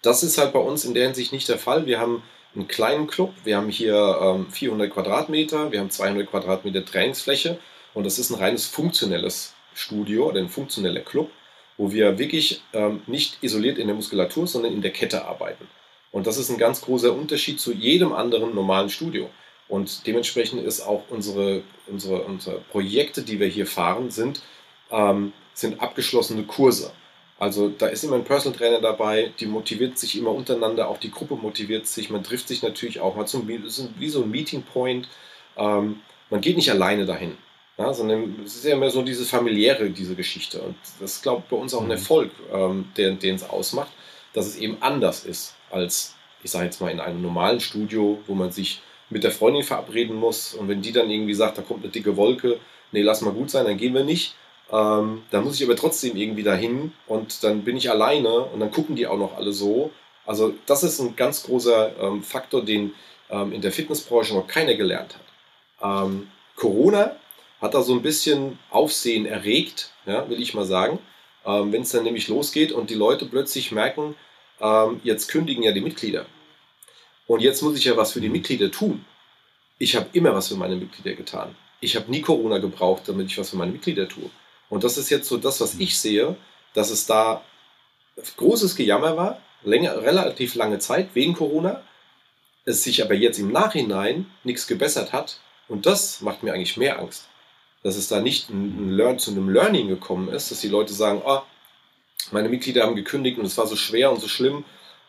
Das ist halt bei uns in der Hinsicht nicht der Fall. Wir haben einen kleinen Club, wir haben hier ähm, 400 Quadratmeter, wir haben 200 Quadratmeter Trainingsfläche und das ist ein reines funktionelles Studio oder ein funktioneller Club, wo wir wirklich ähm, nicht isoliert in der Muskulatur, sondern in der Kette arbeiten. Und das ist ein ganz großer Unterschied zu jedem anderen normalen Studio. Und dementsprechend ist auch unsere, unsere, unsere Projekte, die wir hier fahren, sind, ähm, sind abgeschlossene Kurse. Also da ist immer ein Personal Trainer dabei, die motiviert sich immer untereinander, auch die Gruppe motiviert sich, man trifft sich natürlich auch mal zum, wie so ein Meeting Point. Ähm, man geht nicht alleine dahin, ja, sondern es ist ja immer so diese familiäre, diese Geschichte. Und das ist, glaube ich, bei uns auch ein mhm. Erfolg, ähm, den es ausmacht, dass es eben anders ist als, ich sage jetzt mal, in einem normalen Studio, wo man sich mit der Freundin verabreden muss und wenn die dann irgendwie sagt, da kommt eine dicke Wolke, nee, lass mal gut sein, dann gehen wir nicht. Ähm, dann muss ich aber trotzdem irgendwie dahin und dann bin ich alleine und dann gucken die auch noch alle so. Also das ist ein ganz großer ähm, Faktor, den ähm, in der Fitnessbranche noch keiner gelernt hat. Ähm, Corona hat da so ein bisschen Aufsehen erregt, ja, will ich mal sagen. Ähm, wenn es dann nämlich losgeht und die Leute plötzlich merken, ähm, jetzt kündigen ja die Mitglieder. Und jetzt muss ich ja was für die Mitglieder tun. Ich habe immer was für meine Mitglieder getan. Ich habe nie Corona gebraucht, damit ich was für meine Mitglieder tue. Und das ist jetzt so das, was ich sehe, dass es da großes Gejammer war, länger, relativ lange Zeit wegen Corona, es sich aber jetzt im Nachhinein nichts gebessert hat. Und das macht mir eigentlich mehr Angst. Dass es da nicht ein Learn, zu einem Learning gekommen ist, dass die Leute sagen, oh, meine Mitglieder haben gekündigt und es war so schwer und so schlimm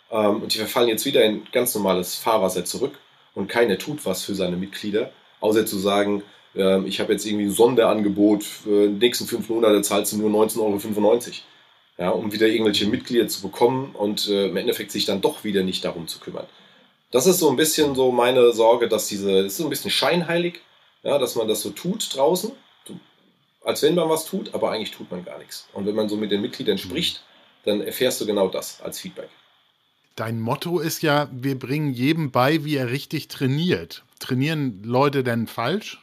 ähm, und die verfallen jetzt wieder in ganz normales Fahrwasser zurück und keiner tut was für seine Mitglieder, außer zu sagen, äh, ich habe jetzt irgendwie ein Sonderangebot, für die nächsten fünf Monate zahlst du nur 19,95 Euro. Ja, um wieder irgendwelche Mitglieder zu bekommen und äh, im Endeffekt sich dann doch wieder nicht darum zu kümmern. Das ist so ein bisschen so meine Sorge, dass diese, das ist so ein bisschen scheinheilig, ja, dass man das so tut draußen, als wenn man was tut, aber eigentlich tut man gar nichts. Und wenn man so mit den Mitgliedern spricht, dann erfährst du genau das als Feedback. Dein Motto ist ja, wir bringen jedem bei, wie er richtig trainiert. Trainieren Leute denn falsch?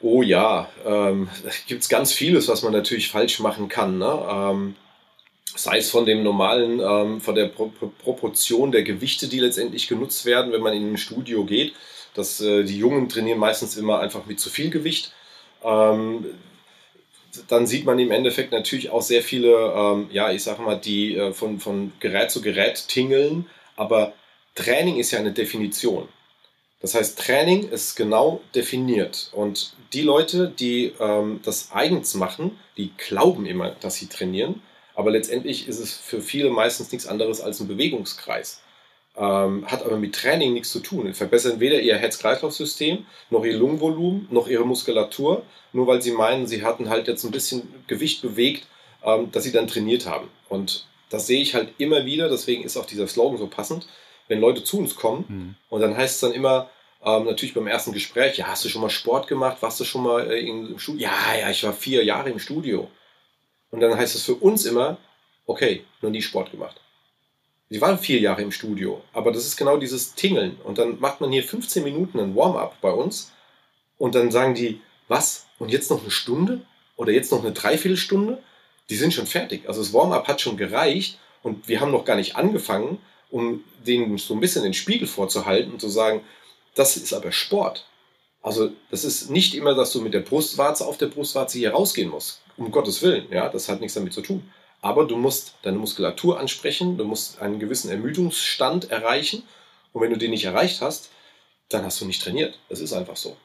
Oh ja, ähm, [laughs] gibt es ganz vieles, was man natürlich falsch machen kann. Ne? Ähm, sei es von dem normalen, ähm, von der Pro Proportion der Gewichte, die letztendlich genutzt werden, wenn man in ein Studio geht. Dass äh, die Jungen trainieren meistens immer einfach mit zu viel Gewicht. Ähm, dann sieht man im Endeffekt natürlich auch sehr viele, ähm, ja, ich sage mal, die äh, von, von Gerät zu Gerät tingeln. Aber Training ist ja eine Definition. Das heißt, Training ist genau definiert. Und die Leute, die ähm, das eigens machen, die glauben immer, dass sie trainieren. Aber letztendlich ist es für viele meistens nichts anderes als ein Bewegungskreis ähm, hat aber mit Training nichts zu tun. Sie verbessern weder ihr Herz-Kreislauf-System, noch ihr Lungenvolumen, noch ihre Muskulatur, nur weil sie meinen, sie hatten halt jetzt ein bisschen Gewicht bewegt, ähm, dass sie dann trainiert haben. Und das sehe ich halt immer wieder, deswegen ist auch dieser Slogan so passend, wenn Leute zu uns kommen mhm. und dann heißt es dann immer, ähm, natürlich beim ersten Gespräch, ja, hast du schon mal Sport gemacht? Warst du schon mal äh, im Studio? Ja, ja, ich war vier Jahre im Studio. Und dann heißt es für uns immer, okay, noch nie Sport gemacht. Sie waren vier Jahre im Studio, aber das ist genau dieses Tingeln. Und dann macht man hier 15 Minuten ein Warm-up bei uns und dann sagen die, was? Und jetzt noch eine Stunde? Oder jetzt noch eine Dreiviertelstunde? Die sind schon fertig. Also das Warm-up hat schon gereicht und wir haben noch gar nicht angefangen, um denen so ein bisschen den Spiegel vorzuhalten und zu sagen, das ist aber Sport. Also das ist nicht immer, dass du mit der Brustwarze auf der Brustwarze hier rausgehen musst. Um Gottes Willen, ja, das hat nichts damit zu tun. Aber du musst deine Muskulatur ansprechen, du musst einen gewissen Ermüdungsstand erreichen. Und wenn du den nicht erreicht hast, dann hast du nicht trainiert. Das ist einfach so.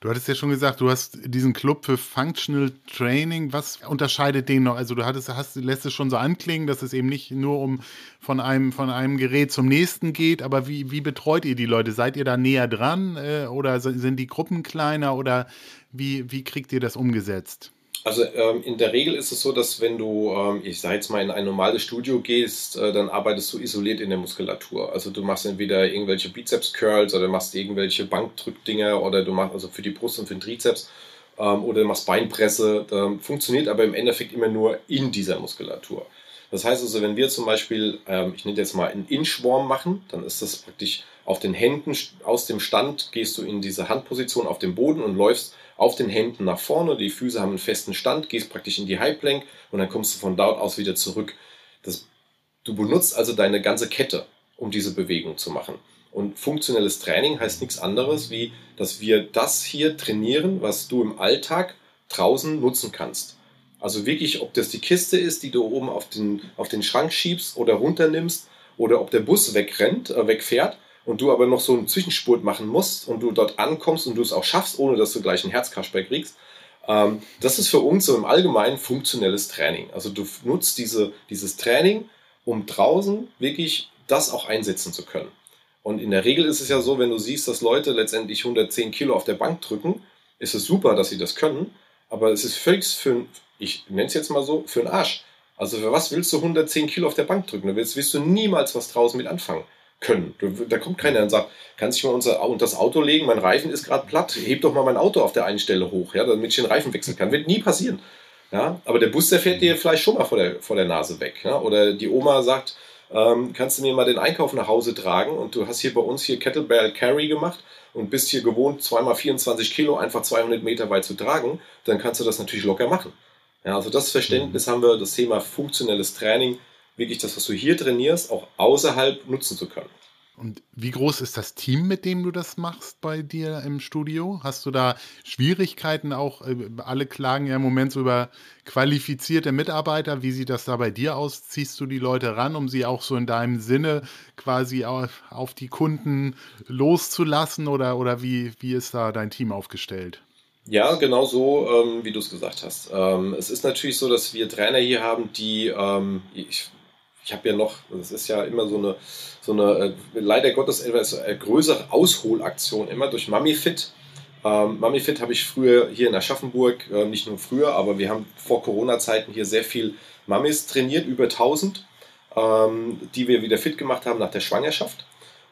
Du hattest ja schon gesagt, du hast diesen Club für Functional Training. Was unterscheidet den noch? Also du hattest, hast, lässt es schon so anklingen, dass es eben nicht nur um von einem, von einem Gerät zum nächsten geht, aber wie, wie betreut ihr die Leute? Seid ihr da näher dran äh, oder sind die Gruppen kleiner oder wie, wie kriegt ihr das umgesetzt? Also ähm, in der Regel ist es so, dass wenn du, ähm, ich sage jetzt mal, in ein normales Studio gehst, äh, dann arbeitest du isoliert in der Muskulatur. Also du machst entweder irgendwelche Bizeps-Curls oder machst irgendwelche Bankdrückdinger oder du machst also für die Brust und für den Trizeps ähm, oder du machst Beinpresse. Da funktioniert aber im Endeffekt immer nur in dieser Muskulatur. Das heißt also, wenn wir zum Beispiel, ähm, ich nenne jetzt mal einen Inchworm machen, dann ist das praktisch auf den Händen aus dem Stand, gehst du in diese Handposition auf dem Boden und läufst auf den Händen nach vorne. Die Füße haben einen festen Stand, gehst praktisch in die High Plank und dann kommst du von dort aus wieder zurück. Das, du benutzt also deine ganze Kette, um diese Bewegung zu machen. Und funktionelles Training heißt nichts anderes, wie dass wir das hier trainieren, was du im Alltag draußen nutzen kannst. Also wirklich, ob das die Kiste ist, die du oben auf den, auf den Schrank schiebst oder runternimmst, oder ob der Bus wegrennt, äh, wegfährt und du aber noch so einen Zwischenspurt machen musst und du dort ankommst und du es auch schaffst, ohne dass du gleich einen Herzkasper kriegst. Ähm, das ist für uns so im Allgemeinen funktionelles Training. Also du nutzt diese, dieses Training, um draußen wirklich das auch einsetzen zu können. Und in der Regel ist es ja so, wenn du siehst, dass Leute letztendlich 110 Kilo auf der Bank drücken, ist es super, dass sie das können, aber es ist völlig für, ich nenne es jetzt mal so, für einen Arsch. Also für was willst du 110 Kilo auf der Bank drücken? Da willst, willst du niemals was draußen mit anfangen können. Da kommt keiner und sagt, kannst du mal unser, das Auto legen, mein Reifen ist gerade platt, heb doch mal mein Auto auf der einen Stelle hoch, ja, damit ich den Reifen wechseln kann. Wird nie passieren. Ja, aber der Bus, der fährt dir vielleicht schon mal vor der, vor der Nase weg. Ja? Oder die Oma sagt, ähm, kannst du mir mal den Einkauf nach Hause tragen und du hast hier bei uns hier Kettlebell Carry gemacht und bist hier gewohnt, zweimal 24 Kilo einfach 200 Meter weit zu tragen, dann kannst du das natürlich locker machen. Ja, also das Verständnis haben wir, das Thema funktionelles Training, wirklich das, was du hier trainierst, auch außerhalb nutzen zu können. Und wie groß ist das Team, mit dem du das machst bei dir im Studio? Hast du da Schwierigkeiten auch? Äh, alle klagen ja im Moment so über qualifizierte Mitarbeiter. Wie sieht das da bei dir aus? Ziehst du die Leute ran, um sie auch so in deinem Sinne quasi auf, auf die Kunden loszulassen? Oder, oder wie, wie ist da dein Team aufgestellt? Ja, genau so, ähm, wie du es gesagt hast. Ähm, es ist natürlich so, dass wir Trainer hier haben, die, ähm, ich ich habe ja noch, das ist ja immer so eine, so eine äh, leider Gottes etwas äh, größere Ausholaktion immer durch MamiFit. Ähm, MamiFit habe ich früher hier in Aschaffenburg, äh, nicht nur früher, aber wir haben vor Corona-Zeiten hier sehr viel Mamis trainiert, über 1000, ähm, die wir wieder fit gemacht haben nach der Schwangerschaft.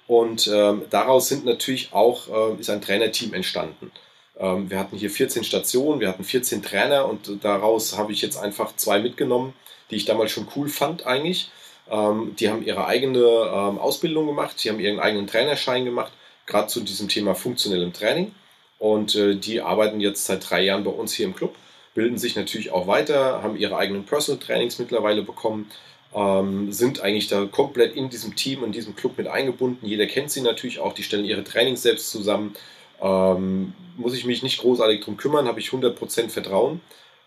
Und ähm, daraus sind natürlich auch, äh, ist ein Trainerteam entstanden. Ähm, wir hatten hier 14 Stationen, wir hatten 14 Trainer und daraus habe ich jetzt einfach zwei mitgenommen, die ich damals schon cool fand eigentlich. Ähm, die haben ihre eigene ähm, Ausbildung gemacht, die haben ihren eigenen Trainerschein gemacht, gerade zu diesem Thema funktionellem Training. Und äh, die arbeiten jetzt seit drei Jahren bei uns hier im Club, bilden sich natürlich auch weiter, haben ihre eigenen Personal Trainings mittlerweile bekommen, ähm, sind eigentlich da komplett in diesem Team, in diesem Club mit eingebunden. Jeder kennt sie natürlich auch, die stellen ihre Trainings selbst zusammen. Ähm, muss ich mich nicht großartig drum kümmern, habe ich 100% Vertrauen.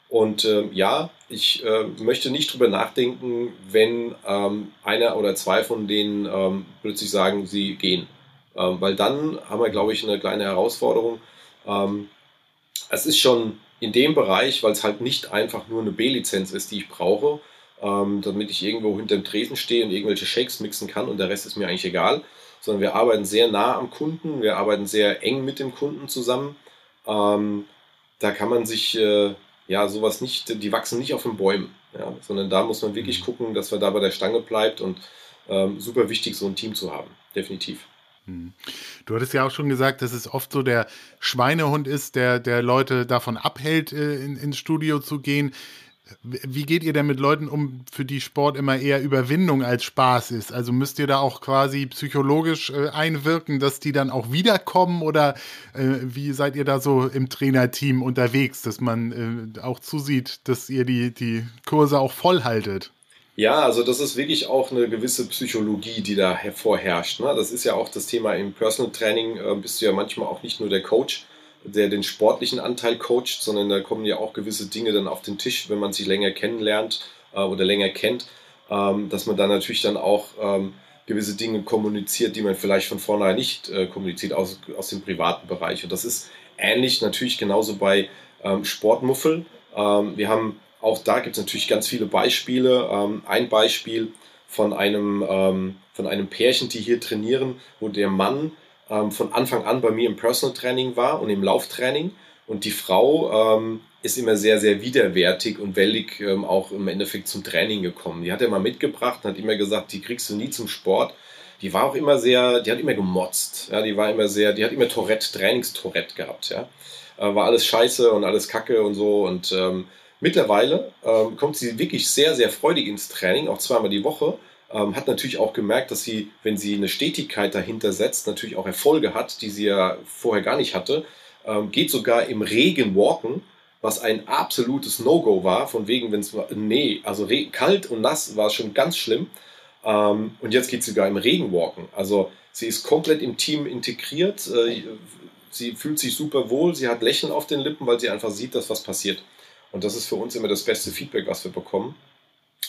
Und äh, ja, ich äh, möchte nicht drüber nachdenken, wenn ähm, einer oder zwei von denen ähm, plötzlich sagen, sie gehen. Ähm, weil dann haben wir, glaube ich, eine kleine Herausforderung. Ähm, es ist schon in dem Bereich, weil es halt nicht einfach nur eine B-Lizenz ist, die ich brauche, ähm, damit ich irgendwo hinter dem Tresen stehe und irgendwelche Shakes mixen kann und der Rest ist mir eigentlich egal, sondern wir arbeiten sehr nah am Kunden, wir arbeiten sehr eng mit dem Kunden zusammen. Ähm, da kann man sich äh, ja, sowas nicht, die wachsen nicht auf den Bäumen, ja, sondern da muss man wirklich mhm. gucken, dass man da bei der Stange bleibt und ähm, super wichtig, so ein Team zu haben, definitiv. Mhm. Du hattest ja auch schon gesagt, dass es oft so der Schweinehund ist, der, der Leute davon abhält, äh, in, ins Studio zu gehen. Wie geht ihr denn mit Leuten um, für die Sport immer eher Überwindung als Spaß ist? Also müsst ihr da auch quasi psychologisch äh, einwirken, dass die dann auch wiederkommen oder äh, wie seid ihr da so im Trainerteam unterwegs, dass man äh, auch zusieht, dass ihr die, die Kurse auch voll haltet? Ja, also das ist wirklich auch eine gewisse Psychologie, die da hervorherrscht. Ne? Das ist ja auch das Thema im Personal Training, äh, bist du ja manchmal auch nicht nur der Coach, der den sportlichen Anteil coacht, sondern da kommen ja auch gewisse Dinge dann auf den Tisch, wenn man sich länger kennenlernt äh, oder länger kennt, ähm, dass man dann natürlich dann auch ähm, gewisse Dinge kommuniziert, die man vielleicht von vornherein nicht äh, kommuniziert aus, aus dem privaten Bereich. Und das ist ähnlich natürlich genauso bei ähm, Sportmuffel. Ähm, wir haben auch da gibt es natürlich ganz viele Beispiele. Ähm, ein Beispiel von einem, ähm, von einem Pärchen, die hier trainieren, wo der Mann ähm, von Anfang an bei mir im Personal Training war und im Lauftraining Und die Frau ähm, ist immer sehr, sehr widerwärtig und wellig ähm, auch im Endeffekt zum Training gekommen. Die hat er mal mitgebracht und hat immer gesagt, die kriegst du nie zum Sport. Die war auch immer sehr, die hat immer gemotzt. Ja, die war immer sehr, die hat immer Tourette, Trainingstourette gehabt. Ja, äh, war alles scheiße und alles Kacke und so. Und ähm, mittlerweile ähm, kommt sie wirklich sehr, sehr freudig ins Training, auch zweimal die Woche. Ähm, hat natürlich auch gemerkt, dass sie, wenn sie eine Stetigkeit dahinter setzt, natürlich auch Erfolge hat, die sie ja vorher gar nicht hatte. Ähm, geht sogar im Regen walken, was ein absolutes No-Go war, von wegen, wenn es nee, also kalt und nass war schon ganz schlimm. Ähm, und jetzt geht sie sogar im Regen walken. Also sie ist komplett im Team integriert. Äh, sie fühlt sich super wohl, sie hat Lächeln auf den Lippen, weil sie einfach sieht, dass was passiert. Und das ist für uns immer das beste Feedback, was wir bekommen.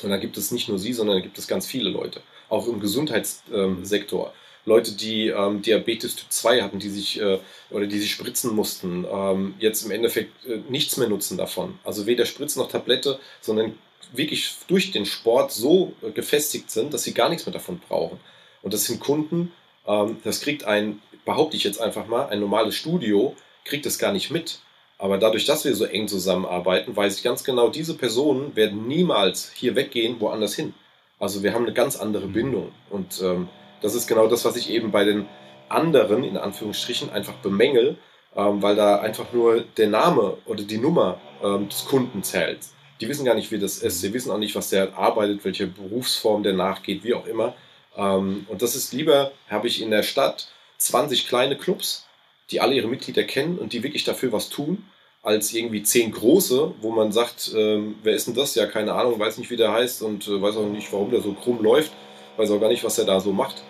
Und da gibt es nicht nur sie, sondern da gibt es ganz viele Leute, auch im Gesundheitssektor. Leute, die ähm, Diabetes Typ 2 hatten, die sich äh, oder die sich spritzen mussten, ähm, jetzt im Endeffekt äh, nichts mehr nutzen davon. Also weder Spritze noch Tablette, sondern wirklich durch den Sport so äh, gefestigt sind, dass sie gar nichts mehr davon brauchen. Und das sind Kunden, ähm, das kriegt ein, behaupte ich jetzt einfach mal, ein normales Studio, kriegt das gar nicht mit. Aber dadurch, dass wir so eng zusammenarbeiten, weiß ich ganz genau, diese Personen werden niemals hier weggehen, woanders hin. Also wir haben eine ganz andere mhm. Bindung. Und ähm, das ist genau das, was ich eben bei den anderen, in Anführungsstrichen, einfach bemängel, ähm, weil da einfach nur der Name oder die Nummer ähm, des Kunden zählt. Die wissen gar nicht, wie das ist. Sie wissen auch nicht, was der arbeitet, welche Berufsform der nachgeht, wie auch immer. Ähm, und das ist lieber, habe ich in der Stadt 20 kleine Clubs, die alle ihre Mitglieder kennen und die wirklich dafür was tun, als irgendwie zehn große, wo man sagt, ähm, wer ist denn das? Ja, keine Ahnung, weiß nicht, wie der heißt und äh, weiß auch nicht, warum der so krumm läuft, weiß auch gar nicht, was er da so macht.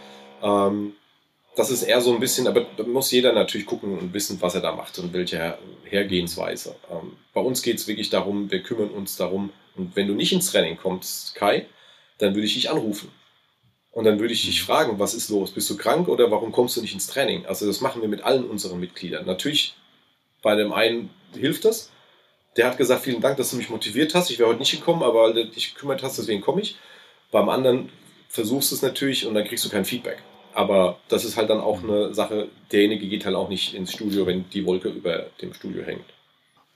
Ähm, das ist eher so ein bisschen, aber da muss jeder natürlich gucken und wissen, was er da macht und welche Hergehensweise. Ähm, bei uns geht es wirklich darum, wir kümmern uns darum. Und wenn du nicht ins Training kommst, Kai, dann würde ich dich anrufen. Und dann würde ich dich fragen, was ist los? Bist du krank oder warum kommst du nicht ins Training? Also das machen wir mit allen unseren Mitgliedern. Natürlich, bei dem einen hilft das. Der hat gesagt, vielen Dank, dass du mich motiviert hast. Ich wäre heute nicht gekommen, aber weil du dich gekümmert hast, deswegen komme ich. Beim anderen versuchst du es natürlich und dann kriegst du kein Feedback. Aber das ist halt dann auch eine Sache, derjenige geht halt auch nicht ins Studio, wenn die Wolke über dem Studio hängt.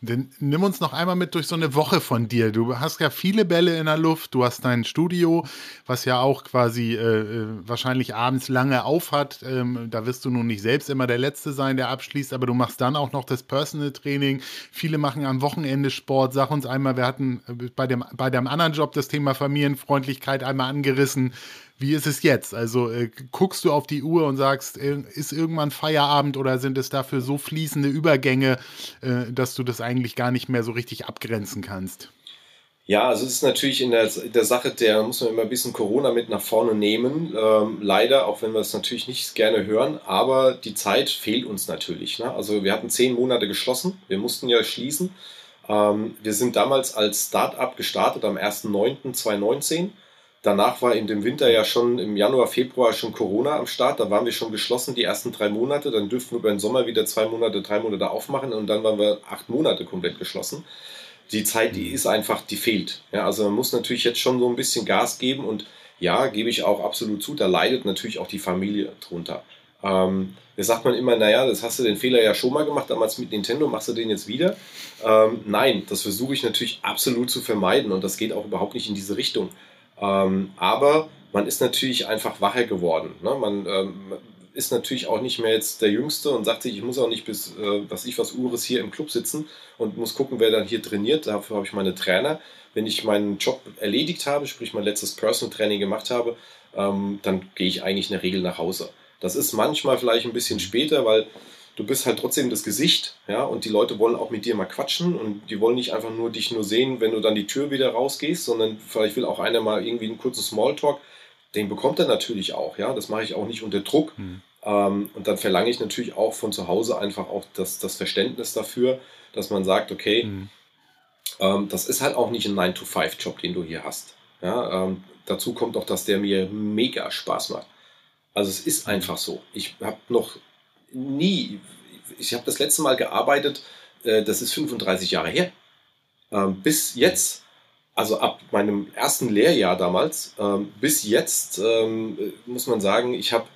Dann nimm uns noch einmal mit durch so eine Woche von dir. Du hast ja viele Bälle in der Luft, du hast dein Studio, was ja auch quasi äh, äh, wahrscheinlich abends lange aufhat. Ähm, da wirst du nun nicht selbst immer der Letzte sein, der abschließt, aber du machst dann auch noch das Personal Training. Viele machen am Wochenende Sport. Sag uns einmal, wir hatten äh, bei dem, bei deinem anderen Job das Thema Familienfreundlichkeit einmal angerissen. Wie ist es jetzt? Also äh, guckst du auf die Uhr und sagst, äh, ist irgendwann Feierabend oder sind es dafür so fließende Übergänge, äh, dass du das eigentlich gar nicht mehr so richtig abgrenzen kannst? Ja, also es ist natürlich in der, in der Sache, der muss man immer ein bisschen Corona mit nach vorne nehmen. Ähm, leider, auch wenn wir es natürlich nicht gerne hören, aber die Zeit fehlt uns natürlich. Ne? Also wir hatten zehn Monate geschlossen, wir mussten ja schließen. Ähm, wir sind damals als Start-up gestartet am 1.9.2019 Danach war in dem Winter ja schon im Januar, Februar schon Corona am Start. Da waren wir schon geschlossen die ersten drei Monate. Dann dürften wir über den Sommer wieder zwei Monate, drei Monate aufmachen und dann waren wir acht Monate komplett geschlossen. Die Zeit, die ist einfach, die fehlt. Ja, also man muss natürlich jetzt schon so ein bisschen Gas geben und ja, gebe ich auch absolut zu, da leidet natürlich auch die Familie drunter. Ähm, da sagt man immer, naja, das hast du den Fehler ja schon mal gemacht, damals mit Nintendo, machst du den jetzt wieder? Ähm, nein, das versuche ich natürlich absolut zu vermeiden und das geht auch überhaupt nicht in diese Richtung. Ähm, aber man ist natürlich einfach wacher geworden. Ne? Man ähm, ist natürlich auch nicht mehr jetzt der Jüngste und sagt sich, ich muss auch nicht bis, äh, was ich was Ures hier im Club sitzen und muss gucken, wer dann hier trainiert. Dafür habe ich meine Trainer. Wenn ich meinen Job erledigt habe, sprich mein letztes Personal Training gemacht habe, ähm, dann gehe ich eigentlich in der Regel nach Hause. Das ist manchmal vielleicht ein bisschen später, weil du bist halt trotzdem das Gesicht, ja, und die Leute wollen auch mit dir mal quatschen und die wollen nicht einfach nur dich nur sehen, wenn du dann die Tür wieder rausgehst, sondern vielleicht will auch einer mal irgendwie einen kurzen Smalltalk. Den bekommt er natürlich auch, ja, das mache ich auch nicht unter Druck. Mhm. Ähm, und dann verlange ich natürlich auch von zu Hause einfach auch das, das Verständnis dafür, dass man sagt, okay, mhm. ähm, das ist halt auch nicht ein 9-to-5-Job, den du hier hast. Ja, ähm, dazu kommt auch, dass der mir mega Spaß macht. Also es ist einfach so. Ich habe noch nie, ich habe das letzte Mal gearbeitet, äh, das ist 35 Jahre her. Ähm, bis jetzt, also ab meinem ersten Lehrjahr damals, ähm, bis jetzt ähm, muss man sagen, ich habe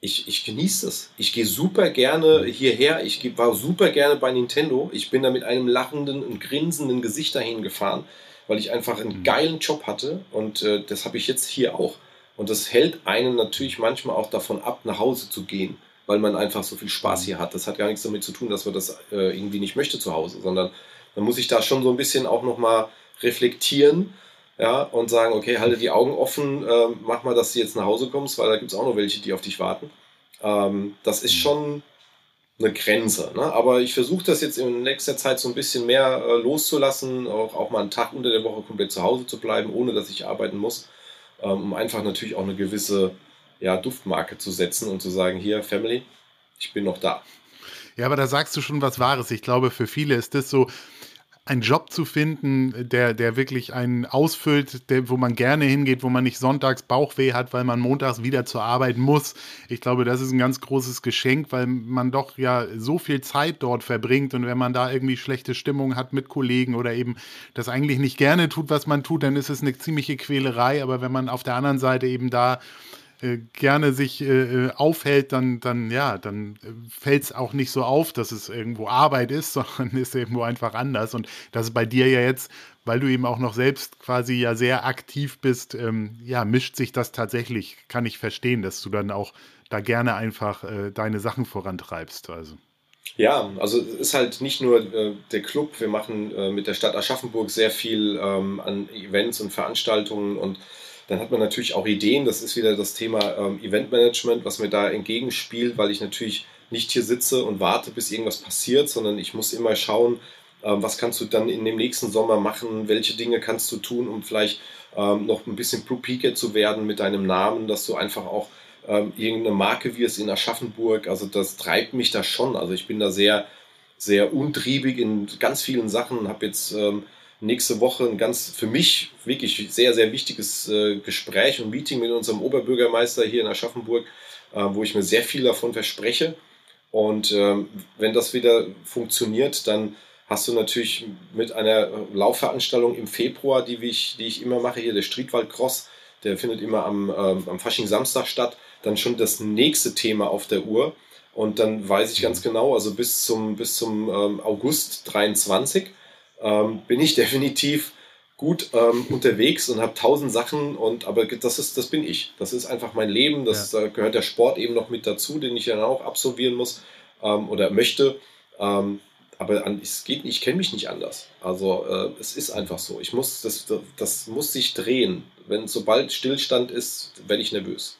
ich, ich genieße das. Ich gehe super gerne hierher. Ich war super gerne bei Nintendo. Ich bin da mit einem lachenden und grinsenden Gesicht dahin gefahren, weil ich einfach einen mhm. geilen Job hatte. Und äh, das habe ich jetzt hier auch. Und das hält einen natürlich manchmal auch davon ab, nach Hause zu gehen, weil man einfach so viel Spaß mhm. hier hat. Das hat gar nichts damit zu tun, dass man das äh, irgendwie nicht möchte zu Hause, sondern man muss sich da schon so ein bisschen auch nochmal reflektieren ja, und sagen, okay, halte die Augen offen, äh, mach mal, dass du jetzt nach Hause kommst, weil da gibt es auch noch welche, die auf dich warten. Ähm, das ist mhm. schon eine Grenze. Ne? Aber ich versuche das jetzt in nächster Zeit so ein bisschen mehr äh, loszulassen, auch, auch mal einen Tag unter der Woche komplett zu Hause zu bleiben, ohne dass ich arbeiten muss, ähm, um einfach natürlich auch eine gewisse ja, Duftmarke zu setzen und zu sagen, hier, Family, ich bin noch da. Ja, aber da sagst du schon was Wahres. Ich glaube, für viele ist das so, einen Job zu finden, der, der wirklich einen ausfüllt, der, wo man gerne hingeht, wo man nicht sonntags Bauchweh hat, weil man montags wieder zur Arbeit muss. Ich glaube, das ist ein ganz großes Geschenk, weil man doch ja so viel Zeit dort verbringt und wenn man da irgendwie schlechte Stimmung hat mit Kollegen oder eben das eigentlich nicht gerne tut, was man tut, dann ist es eine ziemliche Quälerei. Aber wenn man auf der anderen Seite eben da äh, gerne sich äh, äh, aufhält, dann, dann, ja, dann äh, fällt es auch nicht so auf, dass es irgendwo Arbeit ist, [laughs] sondern ist irgendwo einfach anders. Und das ist bei dir ja jetzt, weil du eben auch noch selbst quasi ja sehr aktiv bist, ähm, ja, mischt sich das tatsächlich, kann ich verstehen, dass du dann auch da gerne einfach äh, deine Sachen vorantreibst. Also. Ja, also es ist halt nicht nur äh, der Club, wir machen äh, mit der Stadt Aschaffenburg sehr viel ähm, an Events und Veranstaltungen und dann hat man natürlich auch Ideen. Das ist wieder das Thema ähm, Eventmanagement, was mir da entgegenspielt, weil ich natürlich nicht hier sitze und warte, bis irgendwas passiert, sondern ich muss immer schauen, ähm, was kannst du dann in dem nächsten Sommer machen, welche Dinge kannst du tun, um vielleicht ähm, noch ein bisschen Peaker zu werden mit deinem Namen, dass du einfach auch ähm, irgendeine Marke wirst in Aschaffenburg. Also das treibt mich da schon. Also ich bin da sehr, sehr untriebig in ganz vielen Sachen, habe jetzt ähm, nächste Woche ein ganz für mich wirklich sehr, sehr wichtiges äh, Gespräch und Meeting mit unserem Oberbürgermeister hier in Aschaffenburg, äh, wo ich mir sehr viel davon verspreche. Und ähm, wenn das wieder funktioniert, dann hast du natürlich mit einer Laufveranstaltung im Februar, die ich, die ich immer mache, hier der Streetwald Cross, der findet immer am, ähm, am Fasching Samstag statt, dann schon das nächste Thema auf der Uhr. Und dann weiß ich ganz genau, also bis zum, bis zum ähm, August 23 ähm, bin ich [laughs] definitiv gut ähm, unterwegs und habe tausend Sachen und aber das ist das bin ich. Das ist einfach mein Leben. Das ja. äh, gehört der Sport eben noch mit dazu, den ich dann auch absolvieren muss ähm, oder möchte. Ähm, aber an, es geht, ich kenne mich nicht anders. Also äh, es ist einfach so. Ich muss das, das muss sich drehen. Wenn sobald Stillstand ist, werde ich nervös.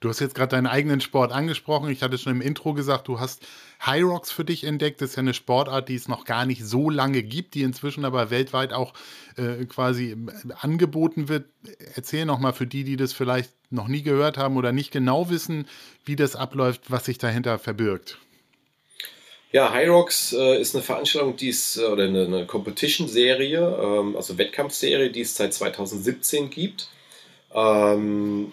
Du hast jetzt gerade deinen eigenen Sport angesprochen. Ich hatte schon im Intro gesagt, du hast High Rocks für dich entdeckt. Das ist ja eine Sportart, die es noch gar nicht so lange gibt, die inzwischen aber weltweit auch äh, quasi äh, angeboten wird. Erzähl nochmal für die, die das vielleicht noch nie gehört haben oder nicht genau wissen, wie das abläuft, was sich dahinter verbirgt. Ja, High Rocks äh, ist eine Veranstaltung, die ist, äh, oder eine, eine Competition-Serie, ähm, also Wettkampfserie, die es seit 2017 gibt. Ähm,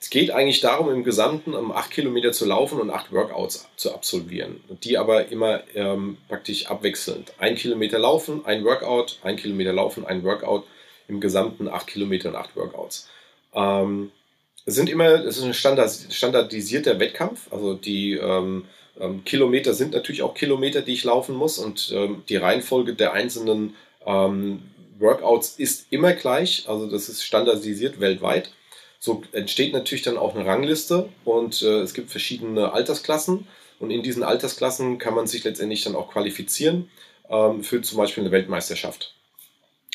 es geht eigentlich darum, im Gesamten um acht Kilometer zu laufen und acht Workouts zu absolvieren. Die aber immer ähm, praktisch abwechselnd. Ein Kilometer laufen, ein Workout, ein Kilometer laufen, ein Workout. Im Gesamten acht Kilometer und acht Workouts. Ähm, es sind immer, es ist ein Standard, standardisierter Wettkampf. Also die ähm, ähm, Kilometer sind natürlich auch Kilometer, die ich laufen muss. Und ähm, die Reihenfolge der einzelnen ähm, Workouts ist immer gleich. Also das ist standardisiert weltweit. So entsteht natürlich dann auch eine Rangliste und äh, es gibt verschiedene Altersklassen und in diesen Altersklassen kann man sich letztendlich dann auch qualifizieren ähm, für zum Beispiel eine Weltmeisterschaft.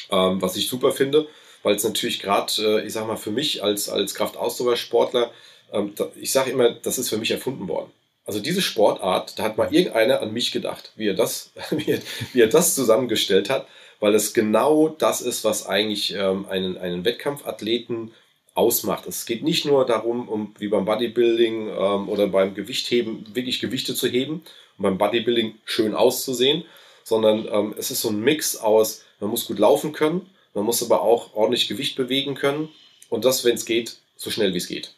Ähm, was ich super finde, weil es natürlich gerade, äh, ich sag mal, für mich als, als Kraftausdauersportler, ähm, da, ich sage immer, das ist für mich erfunden worden. Also diese Sportart, da hat mal irgendeiner an mich gedacht, wie er das, [laughs] wie er, wie er das zusammengestellt hat, weil es genau das ist, was eigentlich ähm, einen, einen Wettkampfathleten ausmacht. Es geht nicht nur darum, um, wie beim Bodybuilding ähm, oder beim Gewichtheben, wirklich Gewichte zu heben und beim Bodybuilding schön auszusehen, sondern ähm, es ist so ein Mix aus, man muss gut laufen können, man muss aber auch ordentlich Gewicht bewegen können und das, wenn es geht, so schnell wie es geht.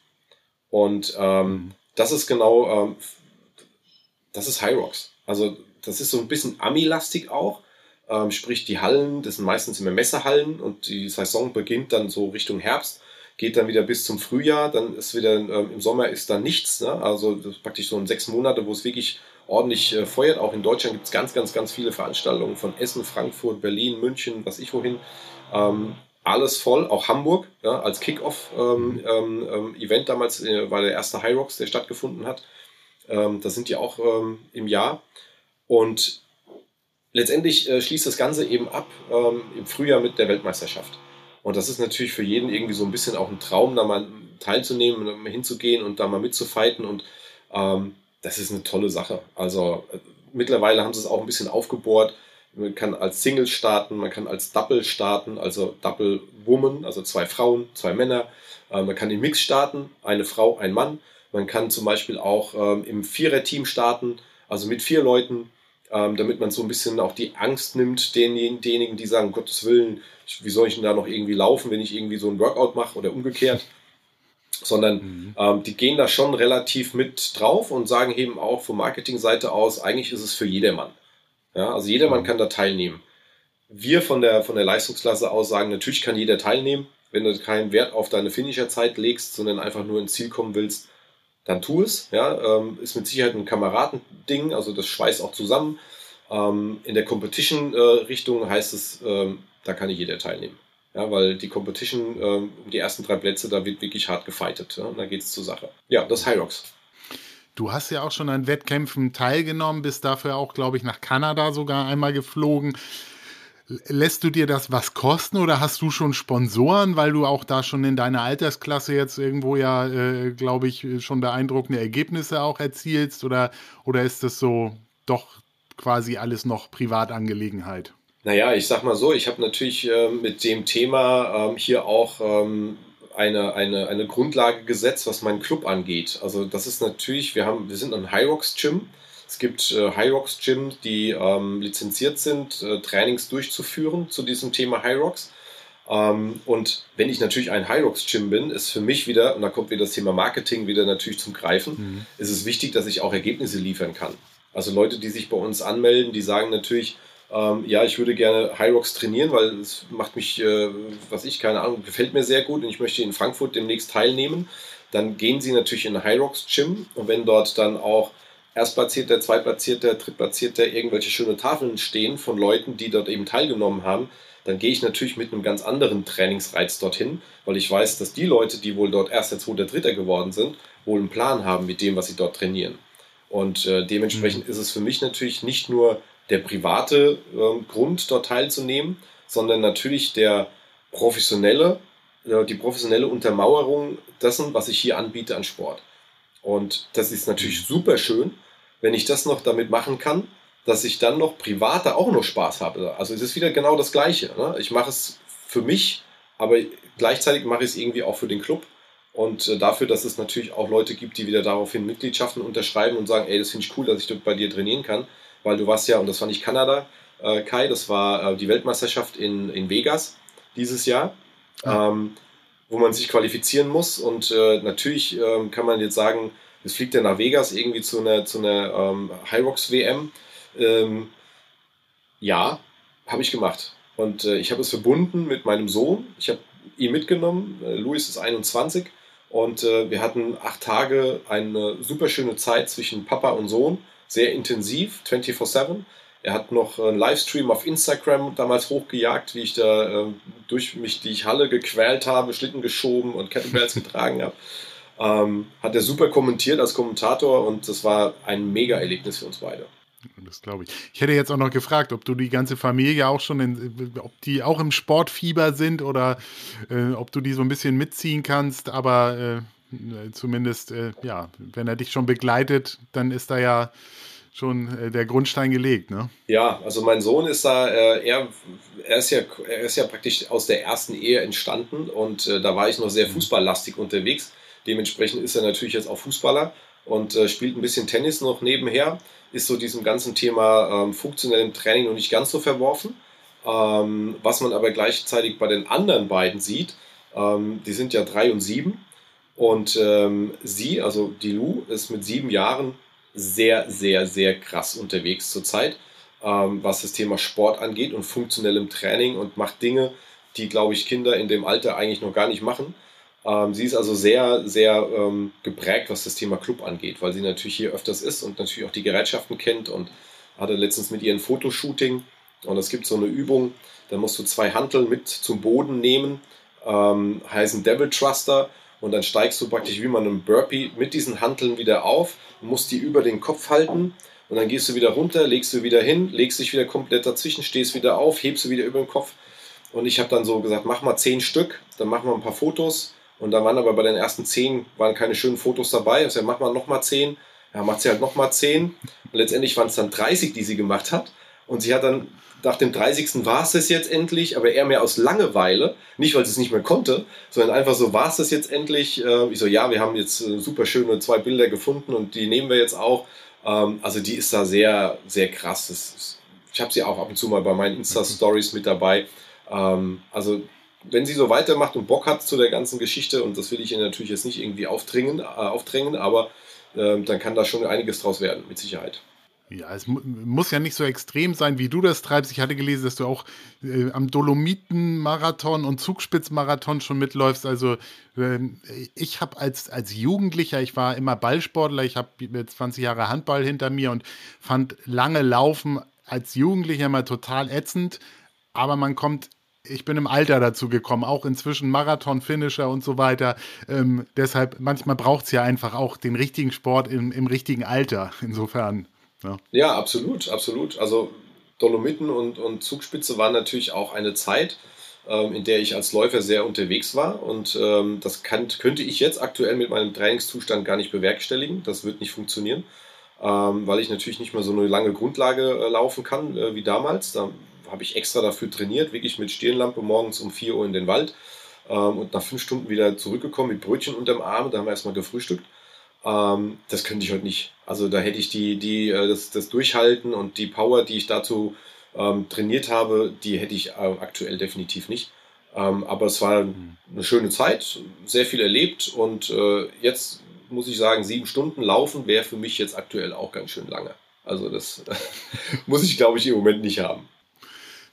Und ähm, mhm. das ist genau, ähm, das ist High Rocks. Also das ist so ein bisschen Ami-lastig auch. Ähm, sprich, die Hallen, das sind meistens immer Messehallen und die Saison beginnt dann so Richtung Herbst geht dann wieder bis zum Frühjahr, dann ist wieder ähm, im Sommer ist dann nichts. Ne? Also das praktisch so in sechs Monate, wo es wirklich ordentlich äh, feuert. Auch in Deutschland gibt es ganz, ganz, ganz viele Veranstaltungen von Essen, Frankfurt, Berlin, München, was ich wohin. Ähm, alles voll, auch Hamburg ja, als Kickoff-Event ähm, ähm, ähm damals äh, war der erste High Rocks, der stattgefunden hat. Ähm, da sind die auch im Jahr. Und letztendlich äh, schließt das Ganze eben ab im Frühjahr mit der Weltmeisterschaft. Und das ist natürlich für jeden irgendwie so ein bisschen auch ein Traum, da mal teilzunehmen, hinzugehen und da mal mitzufighten. Und ähm, das ist eine tolle Sache. Also äh, mittlerweile haben sie es auch ein bisschen aufgebohrt. Man kann als Single starten, man kann als Double starten, also Double Woman, also zwei Frauen, zwei Männer. Äh, man kann im Mix starten, eine Frau, ein Mann. Man kann zum Beispiel auch ähm, im Vierer-Team starten, also mit vier Leuten, ähm, damit man so ein bisschen auch die Angst nimmt, denjenigen, die sagen, um Gottes Willen, wie soll ich denn da noch irgendwie laufen, wenn ich irgendwie so ein Workout mache oder umgekehrt. Sondern mhm. ähm, die gehen da schon relativ mit drauf und sagen eben auch von Marketingseite aus, eigentlich ist es für jedermann. Ja, also jedermann mhm. kann da teilnehmen. Wir von der, von der Leistungsklasse aus sagen, natürlich kann jeder teilnehmen. Wenn du keinen Wert auf deine Finisherzeit legst, sondern einfach nur ins Ziel kommen willst, dann tu es. Ja, ähm, ist mit Sicherheit ein Kameradending, also das schweißt auch zusammen. Ähm, in der Competition-Richtung äh, heißt es, ähm, da kann nicht jeder teilnehmen. Ja, weil die Competition, ähm, die ersten drei Plätze, da wird wirklich hart gefightet. Ja, und da geht es zur Sache. Ja, das Rocks. Du hast ja auch schon an Wettkämpfen teilgenommen, bist dafür auch, glaube ich, nach Kanada sogar einmal geflogen. Lässt du dir das was kosten oder hast du schon Sponsoren, weil du auch da schon in deiner Altersklasse jetzt irgendwo ja, äh, glaube ich, schon beeindruckende Ergebnisse auch erzielst? Oder, oder ist das so doch quasi alles noch Privatangelegenheit? Naja, ich sag mal so, ich habe natürlich äh, mit dem Thema ähm, hier auch ähm, eine, eine, eine Grundlage gesetzt, was meinen Club angeht. Also das ist natürlich, wir haben, wir sind ein High Rocks Gym. Es gibt äh, High Rocks Gyms, die ähm, lizenziert sind, äh, Trainings durchzuführen zu diesem Thema High Rocks. Ähm, und wenn ich natürlich ein High Rocks Gym bin, ist für mich wieder, und da kommt wieder das Thema Marketing wieder natürlich zum Greifen, mhm. ist es wichtig, dass ich auch Ergebnisse liefern kann. Also Leute, die sich bei uns anmelden, die sagen natürlich, ähm, ja, ich würde gerne High Rocks trainieren, weil es macht mich, äh, was ich, keine Ahnung, gefällt mir sehr gut und ich möchte in Frankfurt demnächst teilnehmen. Dann gehen sie natürlich in ein High Rocks Gym und wenn dort dann auch Erstplatzierter, Zweitplatzierter, Drittplatzierter irgendwelche schöne Tafeln stehen von Leuten, die dort eben teilgenommen haben, dann gehe ich natürlich mit einem ganz anderen Trainingsreiz dorthin, weil ich weiß, dass die Leute, die wohl dort Erster, Zweiter, Dritter geworden sind, wohl einen Plan haben mit dem, was sie dort trainieren. Und äh, dementsprechend mhm. ist es für mich natürlich nicht nur der private äh, Grund, dort teilzunehmen, sondern natürlich der professionelle, äh, die professionelle Untermauerung dessen, was ich hier anbiete an Sport. Und das ist natürlich super schön, wenn ich das noch damit machen kann, dass ich dann noch private auch noch Spaß habe. Also es ist wieder genau das Gleiche. Ne? Ich mache es für mich, aber gleichzeitig mache ich es irgendwie auch für den Club. Und äh, dafür, dass es natürlich auch Leute gibt, die wieder daraufhin Mitgliedschaften unterschreiben und sagen, ey, das finde ich cool, dass ich bei dir trainieren kann weil du warst ja, und das war nicht Kanada, äh, Kai, das war äh, die Weltmeisterschaft in, in Vegas dieses Jahr, ah. ähm, wo man sich qualifizieren muss. Und äh, natürlich ähm, kann man jetzt sagen, es fliegt ja nach Vegas irgendwie zu einer, zu einer ähm, Rocks WM. Ähm, ja, habe ich gemacht. Und äh, ich habe es verbunden mit meinem Sohn. Ich habe ihn mitgenommen. Äh, Louis ist 21. Und äh, wir hatten acht Tage eine super schöne Zeit zwischen Papa und Sohn sehr intensiv, 24-7. Er hat noch einen Livestream auf Instagram damals hochgejagt, wie ich da äh, durch mich die Halle gequält habe, Schlitten geschoben und Kettlebells [laughs] getragen habe. Ähm, hat er super kommentiert als Kommentator und das war ein Mega-Erlebnis für uns beide. Das glaube ich. Ich hätte jetzt auch noch gefragt, ob du die ganze Familie auch schon, in, ob die auch im Sportfieber sind oder äh, ob du die so ein bisschen mitziehen kannst, aber äh, äh, zumindest, äh, ja, wenn er dich schon begleitet, dann ist da ja schon äh, der Grundstein gelegt, ne? Ja, also mein Sohn ist da, äh, er, er, ist ja, er ist ja praktisch aus der ersten Ehe entstanden und äh, da war ich noch sehr mhm. fußballlastig unterwegs. Dementsprechend ist er natürlich jetzt auch Fußballer und spielt ein bisschen Tennis noch nebenher, ist so diesem ganzen Thema ähm, funktionellem Training noch nicht ganz so verworfen. Ähm, was man aber gleichzeitig bei den anderen beiden sieht, ähm, die sind ja drei und sieben und ähm, sie, also die Lu, ist mit sieben Jahren sehr, sehr, sehr krass unterwegs zurzeit, ähm, was das Thema Sport angeht und funktionellem Training und macht Dinge, die, glaube ich, Kinder in dem Alter eigentlich noch gar nicht machen. Ähm, sie ist also sehr, sehr ähm, geprägt, was das Thema Club angeht, weil sie natürlich hier öfters ist und natürlich auch die Gerätschaften kennt und hatte letztens mit ihr ein Fotoshooting und es gibt so eine Übung, da musst du zwei Hanteln mit zum Boden nehmen, ähm, heißen Devil Truster und dann steigst du praktisch wie man einen Burpee mit diesen Hanteln wieder auf, musst die über den Kopf halten und dann gehst du wieder runter, legst du wieder hin, legst dich wieder komplett dazwischen, stehst wieder auf, hebst du wieder über den Kopf und ich habe dann so gesagt, mach mal zehn Stück, dann machen wir ein paar Fotos und da waren aber bei den ersten zehn waren keine schönen Fotos dabei. Also mach mal nochmal zehn. Ja, macht sie halt nochmal zehn. Und letztendlich waren es dann 30, die sie gemacht hat. Und sie hat dann, nach dem 30. war es das jetzt endlich, aber eher mehr aus Langeweile. Nicht, weil sie es nicht mehr konnte, sondern einfach so, war es das jetzt endlich. Äh, ich so, ja, wir haben jetzt äh, super schöne zwei Bilder gefunden und die nehmen wir jetzt auch. Ähm, also die ist da sehr, sehr krass. Ich habe sie auch ab und zu mal bei meinen Insta-Stories mit dabei. Ähm, also wenn sie so weitermacht und Bock hat zu der ganzen Geschichte, und das will ich ihr natürlich jetzt nicht irgendwie aufdrängen, äh, aufdrängen aber dann kann da schon einiges draus werden, mit Sicherheit. Ja, es mu muss ja nicht so extrem sein, wie du das treibst. Ich hatte gelesen, dass du auch äh, am Dolomiten-Marathon und Zugspitz-Marathon schon mitläufst. Also äh, ich habe als, als Jugendlicher, ich war immer Ballsportler, ich habe 20 Jahre Handball hinter mir und fand lange Laufen als Jugendlicher immer total ätzend. Aber man kommt ich bin im Alter dazu gekommen, auch inzwischen Marathon-Finisher und so weiter. Ähm, deshalb, manchmal braucht es ja einfach auch den richtigen Sport im, im richtigen Alter. Insofern. Ja. ja, absolut, absolut. Also Dolomiten und, und Zugspitze waren natürlich auch eine Zeit, ähm, in der ich als Läufer sehr unterwegs war. Und ähm, das kann, könnte ich jetzt aktuell mit meinem Trainingszustand gar nicht bewerkstelligen. Das wird nicht funktionieren, ähm, weil ich natürlich nicht mehr so eine lange Grundlage äh, laufen kann äh, wie damals. Da habe ich extra dafür trainiert, wirklich mit Stirnlampe morgens um 4 Uhr in den Wald ähm, und nach fünf Stunden wieder zurückgekommen mit Brötchen unterm Arm. Da haben wir erstmal gefrühstückt. Ähm, das könnte ich heute nicht. Also da hätte ich die, die, äh, das, das Durchhalten und die Power, die ich dazu ähm, trainiert habe, die hätte ich äh, aktuell definitiv nicht. Ähm, aber es war eine schöne Zeit, sehr viel erlebt und äh, jetzt muss ich sagen, sieben Stunden laufen wäre für mich jetzt aktuell auch ganz schön lange. Also das [laughs] muss ich, glaube ich, im Moment nicht haben.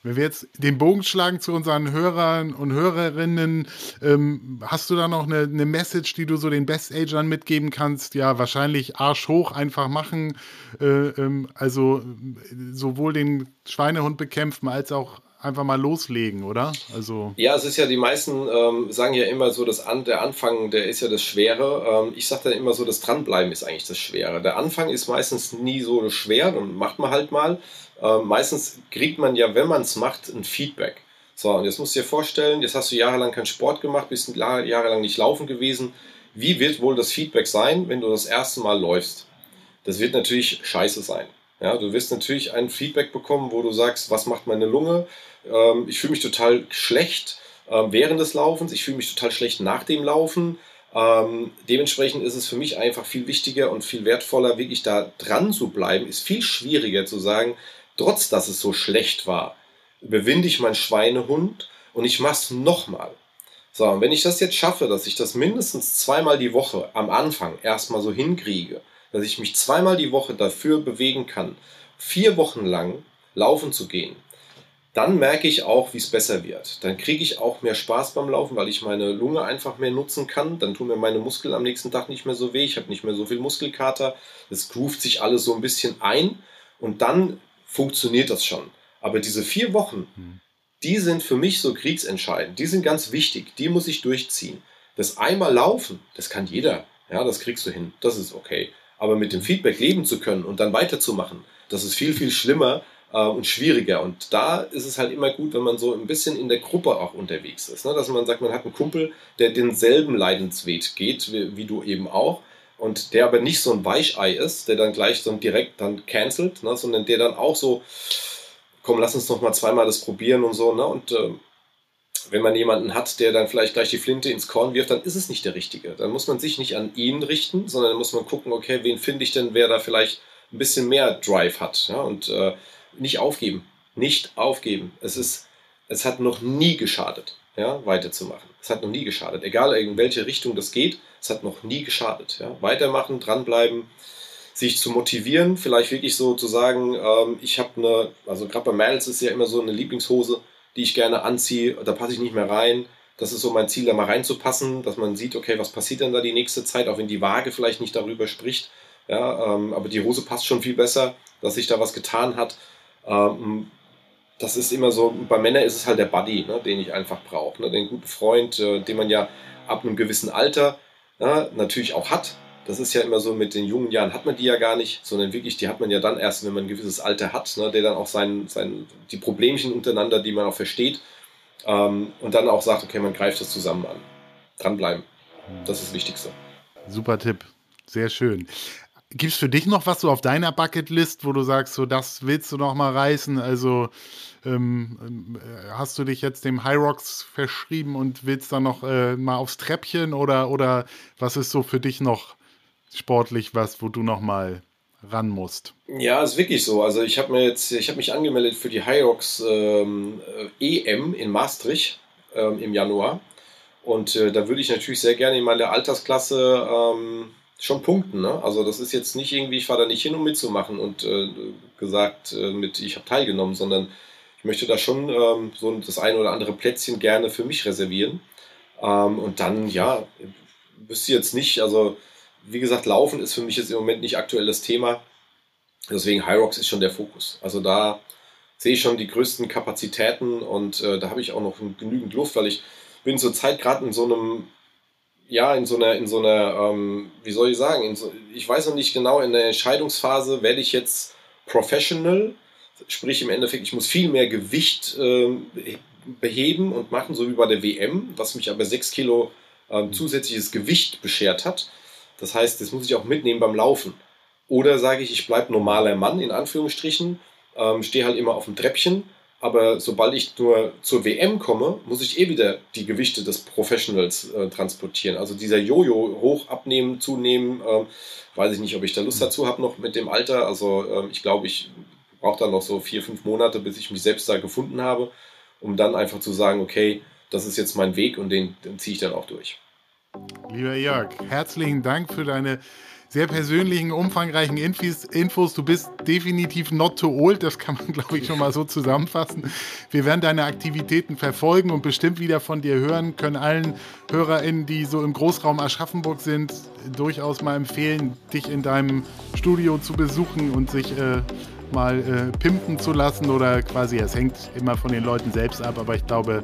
Wenn wir jetzt den Bogen schlagen zu unseren Hörern und Hörerinnen, ähm, hast du da noch eine, eine, Message, die du so den Best-Agern mitgeben kannst? Ja, wahrscheinlich Arsch hoch einfach machen. Äh, ähm, also sowohl den Schweinehund bekämpfen als auch einfach mal loslegen, oder? Also ja, es ist ja, die meisten ähm, sagen ja immer so, dass an, der Anfang, der ist ja das Schwere. Ähm, ich sage dann immer so, das Dranbleiben ist eigentlich das Schwere. Der Anfang ist meistens nie so schwer, dann macht man halt mal. Äh, meistens kriegt man ja, wenn man es macht, ein Feedback. So, und jetzt musst du dir vorstellen, jetzt hast du jahrelang keinen Sport gemacht, bist jahrelang nicht laufen gewesen. Wie wird wohl das Feedback sein, wenn du das erste Mal läufst? Das wird natürlich scheiße sein. Ja, du wirst natürlich ein Feedback bekommen, wo du sagst, was macht meine Lunge? Ähm, ich fühle mich total schlecht äh, während des Laufens, ich fühle mich total schlecht nach dem Laufen. Ähm, dementsprechend ist es für mich einfach viel wichtiger und viel wertvoller, wirklich da dran zu bleiben. Ist viel schwieriger zu sagen, trotz dass es so schlecht war, überwinde ich meinen Schweinehund und ich mache es nochmal. So, und wenn ich das jetzt schaffe, dass ich das mindestens zweimal die Woche am Anfang erstmal so hinkriege, dass ich mich zweimal die Woche dafür bewegen kann, vier Wochen lang laufen zu gehen, dann merke ich auch, wie es besser wird. Dann kriege ich auch mehr Spaß beim Laufen, weil ich meine Lunge einfach mehr nutzen kann. Dann tun mir meine Muskeln am nächsten Tag nicht mehr so weh. Ich habe nicht mehr so viel Muskelkater. Es groovt sich alles so ein bisschen ein. Und dann funktioniert das schon. Aber diese vier Wochen, hm. die sind für mich so kriegsentscheidend. Die sind ganz wichtig. Die muss ich durchziehen. Das einmal laufen, das kann jeder. Ja, das kriegst du hin. Das ist okay. Aber mit dem Feedback leben zu können und dann weiterzumachen, das ist viel, viel schlimmer äh, und schwieriger. Und da ist es halt immer gut, wenn man so ein bisschen in der Gruppe auch unterwegs ist. Ne? Dass man sagt, man hat einen Kumpel, der denselben Leidensweg geht, wie, wie du eben auch und der aber nicht so ein Weichei ist, der dann gleich so direkt dann cancelt, ne, sondern der dann auch so, komm, lass uns noch mal zweimal das probieren und so, ne, und äh, wenn man jemanden hat, der dann vielleicht gleich die Flinte ins Korn wirft, dann ist es nicht der Richtige. Dann muss man sich nicht an ihn richten, sondern dann muss man gucken, okay, wen finde ich denn, wer da vielleicht ein bisschen mehr Drive hat, ja, und äh, nicht aufgeben, nicht aufgeben. Es ist, es hat noch nie geschadet ja, weiterzumachen. Es hat noch nie geschadet. Egal in welche Richtung das geht, es hat noch nie geschadet. Ja. Weitermachen, dranbleiben, sich zu motivieren, vielleicht wirklich so zu sagen, ähm, ich habe eine, also gerade bei Mädels ist ja immer so eine Lieblingshose, die ich gerne anziehe, da passe ich nicht mehr rein. Das ist so mein Ziel, da mal reinzupassen, dass man sieht, okay, was passiert denn da die nächste Zeit, auch wenn die Waage vielleicht nicht darüber spricht. Ja, ähm, aber die Hose passt schon viel besser, dass sich da was getan hat. Ähm, das ist immer so, bei Männern ist es halt der Buddy, ne, den ich einfach brauche. Ne, den guten Freund, äh, den man ja ab einem gewissen Alter ja, natürlich auch hat. Das ist ja immer so, mit den jungen Jahren hat man die ja gar nicht, sondern wirklich, die hat man ja dann erst, wenn man ein gewisses Alter hat, ne, der dann auch sein, sein, die Problemchen untereinander, die man auch versteht, ähm, und dann auch sagt, okay, man greift das zusammen an. Dranbleiben. Das ist das Wichtigste. Super Tipp. Sehr schön. Gibt es für dich noch was so auf deiner Bucketlist, wo du sagst, so das willst du noch mal reißen? Also ähm, ähm hast du dich jetzt dem High Rocks verschrieben und willst dann noch äh, mal aufs Treppchen oder, oder was ist so für dich noch sportlich was, wo du noch mal ran musst? Ja, ist wirklich so. Also ich habe mir jetzt, ich habe mich angemeldet für die High Rocks ähm, EM in Maastricht ähm, im Januar und äh, da würde ich natürlich sehr gerne in meiner Altersklasse ähm, schon punkten. Ne? Also das ist jetzt nicht irgendwie, ich fahre da nicht hin, um mitzumachen und äh, gesagt äh, mit, ich habe teilgenommen, sondern ich möchte da schon ähm, so das ein oder andere Plätzchen gerne für mich reservieren. Ähm, und dann, ja, wüsste jetzt nicht, also wie gesagt, Laufen ist für mich jetzt im Moment nicht aktuell das Thema. Deswegen Rocks ist schon der Fokus. Also da sehe ich schon die größten Kapazitäten und äh, da habe ich auch noch genügend Luft, weil ich bin zurzeit gerade in so einem ja, in so einer, in so einer, ähm, wie soll ich sagen, so, ich weiß noch nicht genau, in der Entscheidungsphase werde ich jetzt professional, sprich im Endeffekt, ich muss viel mehr Gewicht äh, beheben und machen, so wie bei der WM, was mich aber 6 Kilo äh, zusätzliches Gewicht beschert hat. Das heißt, das muss ich auch mitnehmen beim Laufen. Oder sage ich, ich bleibe normaler Mann, in Anführungsstrichen, ähm, stehe halt immer auf dem Treppchen aber sobald ich nur zur WM komme, muss ich eh wieder die Gewichte des Professionals äh, transportieren. Also dieser Jojo hoch abnehmen, zunehmen, ähm, weiß ich nicht, ob ich da Lust dazu habe noch mit dem Alter. Also ähm, ich glaube, ich brauche da noch so vier, fünf Monate, bis ich mich selbst da gefunden habe, um dann einfach zu sagen, okay, das ist jetzt mein Weg und den, den ziehe ich dann auch durch. Lieber Jörg, herzlichen Dank für deine sehr persönlichen, umfangreichen Infos. Du bist definitiv not too old, das kann man, glaube ich, schon mal so zusammenfassen. Wir werden deine Aktivitäten verfolgen und bestimmt wieder von dir hören, können allen HörerInnen, die so im Großraum Aschaffenburg sind, durchaus mal empfehlen, dich in deinem Studio zu besuchen und sich äh, mal äh, pimpen zu lassen oder quasi, es hängt immer von den Leuten selbst ab, aber ich glaube,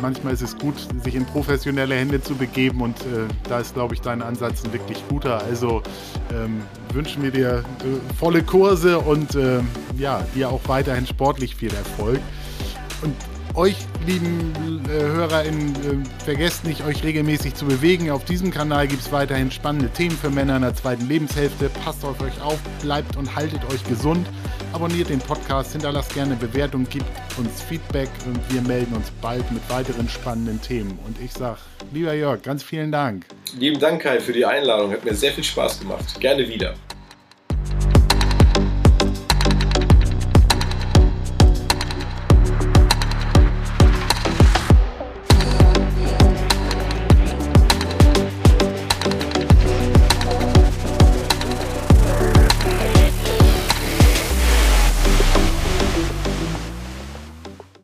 manchmal ist es gut, sich in professionelle Hände zu begeben und äh, da ist, glaube ich, dein Ansatz ein wirklich guter. Also ähm, wünschen wir dir äh, volle Kurse und äh, ja, dir auch weiterhin sportlich viel Erfolg. Und euch, lieben äh, HörerInnen, äh, vergesst nicht, euch regelmäßig zu bewegen. Auf diesem Kanal gibt es weiterhin spannende Themen für Männer in der zweiten Lebenshälfte. Passt auf euch auf, bleibt und haltet euch gesund. Abonniert den Podcast, hinterlasst gerne Bewertung, gibt uns Feedback und wir melden uns bald mit weiteren spannenden Themen. Und ich sage, lieber Jörg, ganz vielen Dank. Lieben Dank, Kai, für die Einladung. Hat mir sehr viel Spaß gemacht. Gerne wieder.